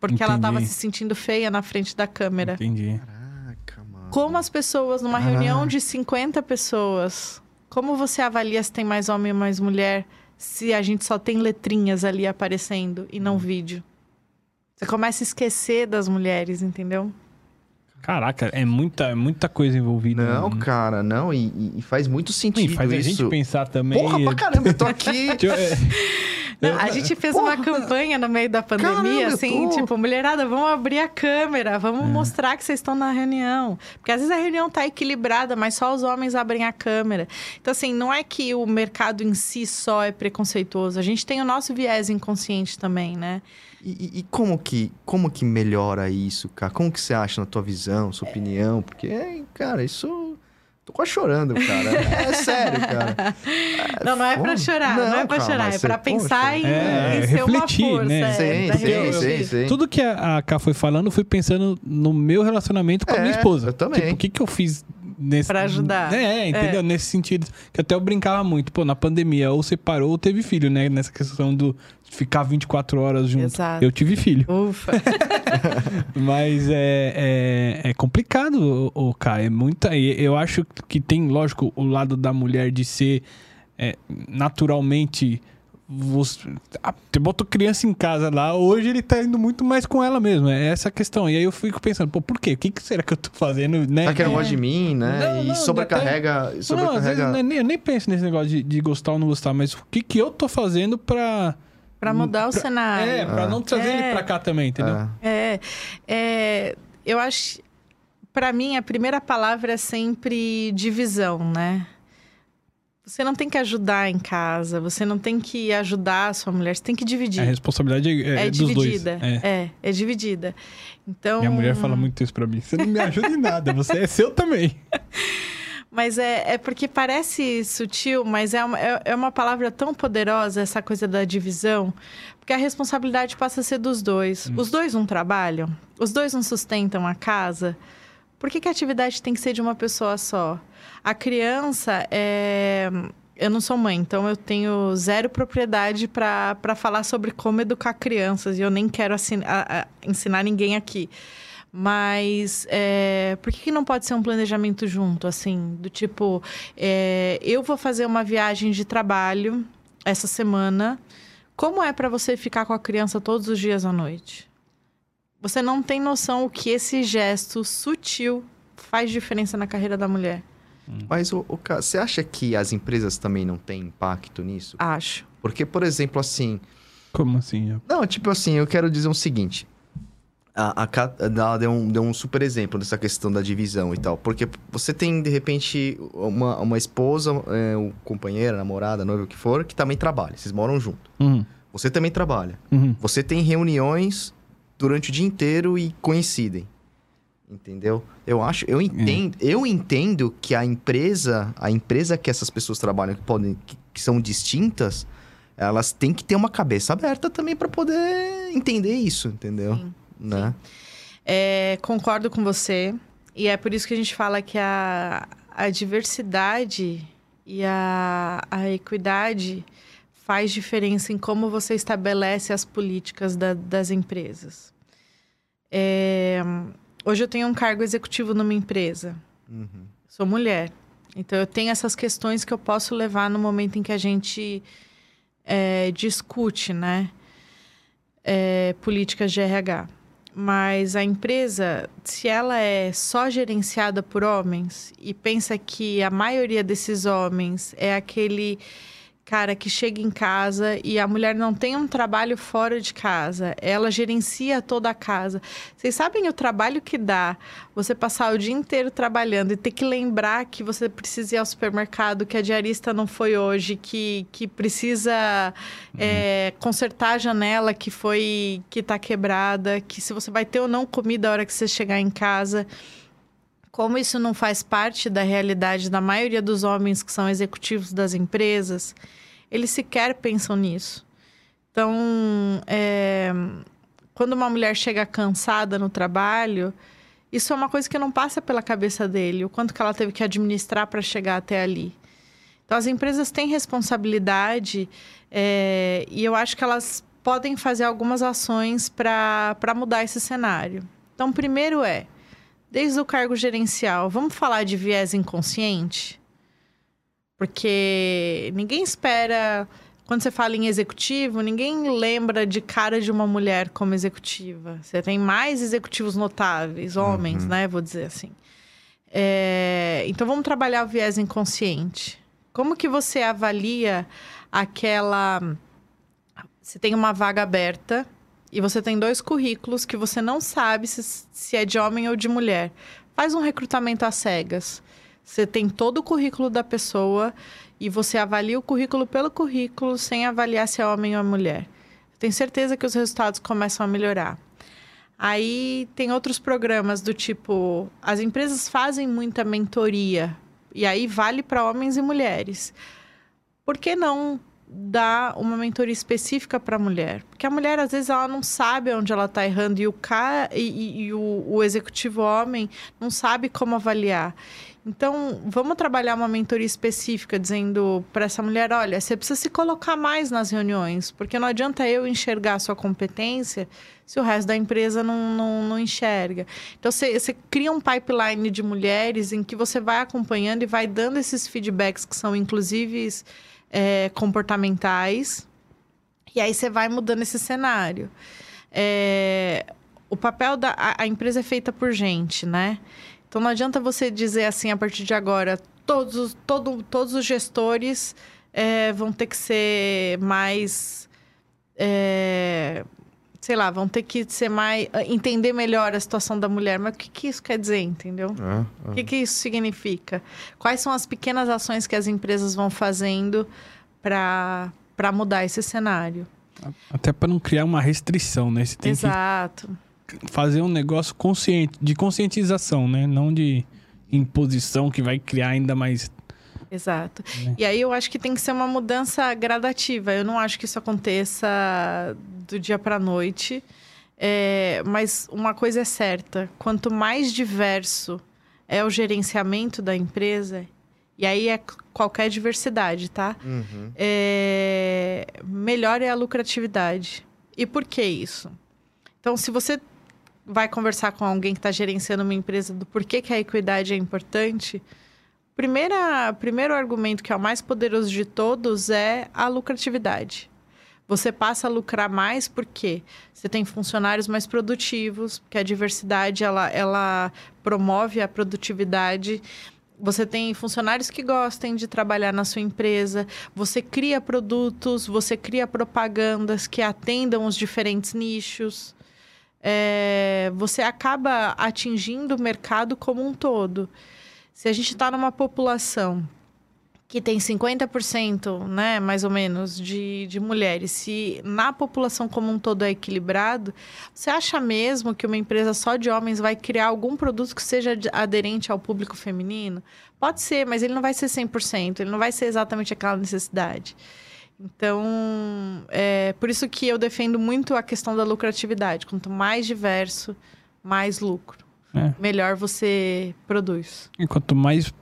Porque Entendi. ela tava se sentindo feia na frente da câmera. Entendi. Caraca, mano. Como as pessoas, numa reunião de 50 pessoas, como você avalia se tem mais homem ou mais mulher, se a gente só tem letrinhas ali aparecendo e não hum. vídeo? Você começa a esquecer das mulheres, entendeu? Caraca, é muita, é muita coisa envolvida. Não, né? cara, não. E, e- e faz muito E sentido faz a isso. gente pensar também. Porra, pra caramba, eu tô aqui. É, Não, a gente fez Porra! uma campanha no meio da pandemia, Caramba, assim, tô- tipo, mulherada, vamos abrir a câmera, vamos É. mostrar que vocês estão na reunião. Porque às vezes a reunião tá equilibrada, mas só os homens abrem a câmera. Então, assim, não é que o mercado em si só é preconceituoso. A gente tem o nosso viés inconsciente também, né? E, e- como que como que melhora isso, cara? Como que você acha na tua visão, sua opinião? Porque, cara, isso... Tô quase chorando, cara. É sério, cara. não, não é pra chorar, não, é pra calma, chorar, é pra pensar poxa. em, É, em ser uma refletir, força. né? é, Sim, pra sim, refletir. sim, sim. Tudo que a a Ká foi falando, eu fui pensando no meu relacionamento com a minha É, esposa. eu também. Tipo, o que, que eu fiz nesse. Pra ajudar. É, entendeu? Nesse sentido. Que até eu brincava muito. Pô, na pandemia, ou separou ou teve filho, né? Nessa questão do ficar 24 horas junto. Exato. Eu tive filho. Ufa. Mas é, é, é complicado, o Kai. É muita. Eu acho que tem, lógico, o lado da mulher de ser é, naturalmente. Você, ah, você botou criança em casa lá, hoje ele tá indo muito mais com ela mesmo. É essa a questão. E aí eu fico pensando, pô, por quê? O que, que será que eu tô fazendo, né? Será que ele não É. gosta de mim, né? Não, e não, sobrecarrega... Não, às vezes sobrecarrega... não é nem- eu nem penso nesse negócio de, de gostar ou não gostar, mas o que, que eu tô fazendo pra. pra mudar o Pra- cenário. É, pra Ah. não trazer É. ele pra cá também, entendeu? É. É, é, eu acho, para mim a primeira palavra é sempre divisão, né? Você não tem que ajudar em casa, você não tem que ajudar a sua mulher, você tem que dividir. A responsabilidade é, É dos dois. dividida. É. É. é, dividida. Então, Minha mulher fala muito isso pra mim. Você não me ajuda em nada, você é seu também. Mas é, é porque parece sutil, mas é uma, é, é uma palavra tão poderosa, essa coisa da divisão, porque a responsabilidade passa a ser dos dois. Os dois não trabalham, os dois não sustentam a casa. Por que, que a atividade tem que ser de uma pessoa só? A criança é. Eu não sou mãe, então eu tenho zero propriedade para falar sobre como educar crianças e eu nem quero a- a- ensinar ninguém aqui. Mas é, por que, que não pode ser um planejamento junto, assim? Do tipo, é, eu vou fazer uma viagem de trabalho essa semana. Como é para você ficar com a criança todos os dias à noite? Você não tem noção o que esse gesto sutil faz diferença na carreira da mulher. Mas, o, você acha que as empresas também não têm impacto nisso? Acho. Porque, por exemplo, assim... Como assim? Não, tipo assim, eu quero dizer o seguinte. A, a ela deu um, deu um super exemplo dessa questão da divisão e tal. Porque você tem, de repente, uma, uma esposa, é, um companheira, namorada, noiva, o que for, que também trabalha. Vocês moram junto. Uhum, Você também trabalha. uhum. Você tem reuniões durante o dia inteiro e coincidem. Entendeu? Eu acho, eu entendo, eu entendo que a empresa, a empresa que essas pessoas trabalham que podem que, que são distintas, elas têm que ter uma cabeça aberta também para poder entender isso, entendeu? Sim, né? É, concordo com você. E é por isso que a gente fala que a, a diversidade e a, a equidade faz diferença em como você estabelece as políticas da- das empresas. É, hoje eu tenho um cargo executivo numa empresa. Uhum. Sou mulher. Então eu tenho essas questões que eu posso levar no momento em que a gente é, discute, né? É, políticas de RH. Mas a empresa, se ela é só gerenciada por homens e pensa que a maioria desses homens é aquele cara que chega em casa e a mulher não tem um trabalho fora de casa, ela gerencia toda a casa. Vocês sabem o trabalho que dá você passar o dia inteiro trabalhando e ter que lembrar que você precisa ir ao supermercado, que a diarista não foi hoje, que, que precisa é, consertar a janela que foi que está quebrada, que se você vai ter ou não comida a hora que você chegar em casa. Como isso não faz parte da realidade da maioria dos homens que são executivos das empresas, eles sequer pensam nisso. Então, é, quando uma mulher chega cansada no trabalho, isso é uma coisa que não passa pela cabeça dele, o quanto que ela teve que administrar para chegar até ali. Então, as empresas têm responsabilidade é, e eu acho que elas podem fazer algumas ações para mudar esse cenário. Então, primeiro é, desde o cargo gerencial, vamos falar de viés inconsciente? Porque ninguém espera quando você fala em executivo, ninguém lembra de cara de uma mulher como executiva. Você tem mais executivos notáveis, homens, uhum. né? Vou dizer assim. É, então vamos trabalhar o viés inconsciente. Como que você avalia aquela. Você tem uma vaga aberta e você tem dois currículos que você não sabe se, se é de homem ou de mulher. Faz um recrutamento às cegas. Você tem todo o currículo da pessoa e você avalia o currículo pelo currículo sem avaliar se é homem ou mulher. Tenho certeza que os resultados começam a melhorar. Aí tem outros programas do tipo, as empresas fazem muita mentoria e aí vale para homens e mulheres. Por que não dar uma mentoria específica para a mulher? Porque a mulher às vezes ela não sabe onde ela está errando e o cara e, e, e o, o executivo homem não sabe como avaliar. Então, vamos trabalhar uma mentoria específica, dizendo para essa mulher: olha, você precisa se colocar mais nas reuniões, porque não adianta eu enxergar a sua competência se o resto da empresa não, não, não enxerga. Então, você, você cria um pipeline de mulheres em que você vai acompanhando e vai dando esses feedbacks que são, inclusive, é, comportamentais, e aí você vai mudando esse cenário. É, o papel da a, a empresa é feita por gente, né? Então não adianta você dizer assim a partir de agora, todos, todo, todos os gestores é, vão ter que ser mais. É, sei lá, vão ter que ser mais. entender melhor a situação da mulher. Mas o que, que isso quer dizer, entendeu? É, é. O que, que isso significa? Quais são as pequenas ações que as empresas vão fazendo para mudar esse cenário? Até para não criar uma restrição, né? Você tem Exato. Que fazer um negócio consciente, de conscientização, né? Não de imposição que vai criar ainda mais. Exato. Né? E aí eu acho que tem que ser uma mudança gradativa. Eu não acho que isso aconteça do dia para noite. É, mas uma coisa é certa: quanto mais diverso é o gerenciamento da empresa, e aí é qualquer diversidade, tá? Uhum. É, melhor é a lucratividade. E por que isso? Então, se você vai conversar com alguém que está gerenciando uma empresa do porquê que a equidade é importante, primeira, primeiro argumento que é o mais poderoso de todos é a lucratividade. Você passa a lucrar mais porque você tem funcionários mais produtivos, porque a diversidade ela, ela promove a produtividade. Você tem funcionários que gostem de trabalhar na sua empresa, você cria produtos, você cria propagandas que atendam os diferentes nichos é, você acaba atingindo o mercado como um todo. Se a gente está numa população que tem 50%, né, mais ou menos, de, de mulheres, se na população como um todo é equilibrado, você acha mesmo que uma empresa só de homens vai criar algum produto que seja aderente ao público feminino? Pode ser, mas ele não vai ser 100%, ele não vai ser exatamente aquela necessidade. Então, é por isso que eu defendo muito a questão da lucratividade. Quanto mais diverso, mais lucro. É. Melhor você produz. E quanto mais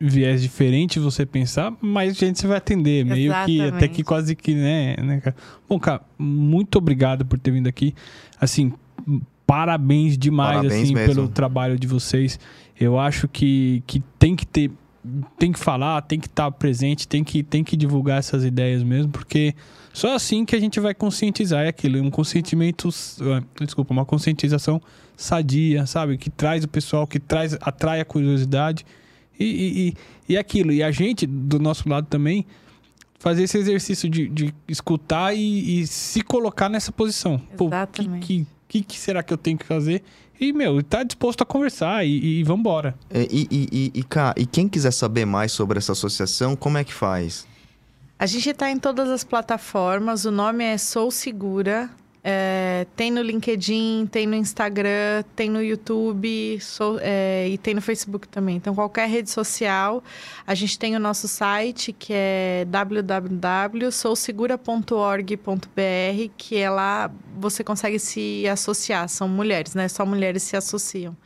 viés diferente você pensar, mais gente você vai atender. Meio Exatamente. que, até que quase que, né, né, cara? Bom, cara, muito obrigado por ter vindo aqui. Assim, parabéns demais, parabéns assim, mesmo. pelo trabalho de vocês. Eu acho que, que tem que ter tem que falar, tem que estar presente, tem que, tem que divulgar essas ideias mesmo, porque só assim que a gente vai conscientizar é aquilo, um consentimento, é, desculpa, uma conscientização sadia, sabe? Que traz o pessoal, que traz, atrai a curiosidade e, e, e, e aquilo. E a gente, do nosso lado também, fazer esse exercício de, de escutar e, e, se colocar nessa posição. Exatamente. o que, que, que, será que eu tenho que fazer? E, meu, tá disposto a conversar e, e vambora. É, e, e, e, e, cá, e quem quiser saber mais sobre essa associação, como é que faz? A gente está em todas as plataformas, o nome é Sou Segura. É, tem no LinkedIn, tem no Instagram, tem no YouTube sou, é, e tem no Facebook também. Então, qualquer rede social. A gente tem o nosso site, que é www.sousegura.org.br, que é lá você consegue se associar. São mulheres, né? Só mulheres se associam.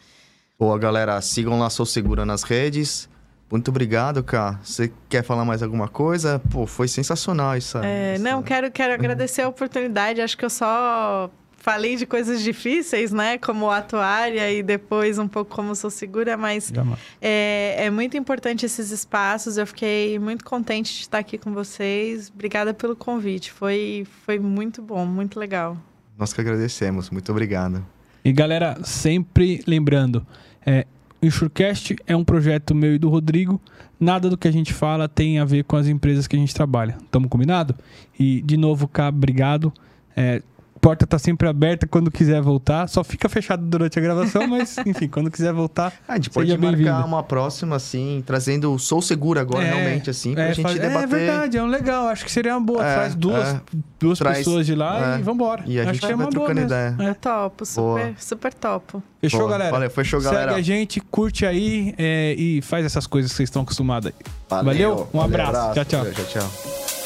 Boa, galera. Sigam lá Sou Segura nas redes. Muito obrigado, Cá. Você quer falar mais alguma coisa? Pô, foi sensacional isso. É, não, quero, quero agradecer a oportunidade. Acho que eu só falei de coisas difíceis, né? Como atuária e depois um pouco como sou segura, mas é, é, muito importante esses espaços. Eu fiquei muito contente de estar aqui com vocês. Obrigada pelo convite. Foi, foi muito bom, muito legal. Nós que agradecemos. Muito obrigado. E galera, sempre lembrando, é, o Insurecast é um projeto meu e do Rodrigo. Nada do que a gente fala tem a ver com as empresas que a gente trabalha. Tamo combinado? E, de novo, cá, obrigado. É, porta tá sempre aberta quando quiser voltar. Só fica fechado durante a gravação, mas enfim, quando quiser voltar. Ah, a gente pode marcar uma próxima, assim, trazendo o Sou Seguro agora, é, realmente, assim, pra é, gente faz... debater. É verdade, é um legal. Acho que seria uma boa. É, Traz duas, é. duas Traz, pessoas de lá e vambora. E a Acho gente vai é trocando ideia. É topo, super, super topo. Fechou, boa. galera? Valeu, fechou, galera. Segue a gente, curte aí e faz essas coisas que vocês estão acostumados aí. Valeu, Valeu? um abraço. abraço. Tchau, tchau. Tchau, tchau.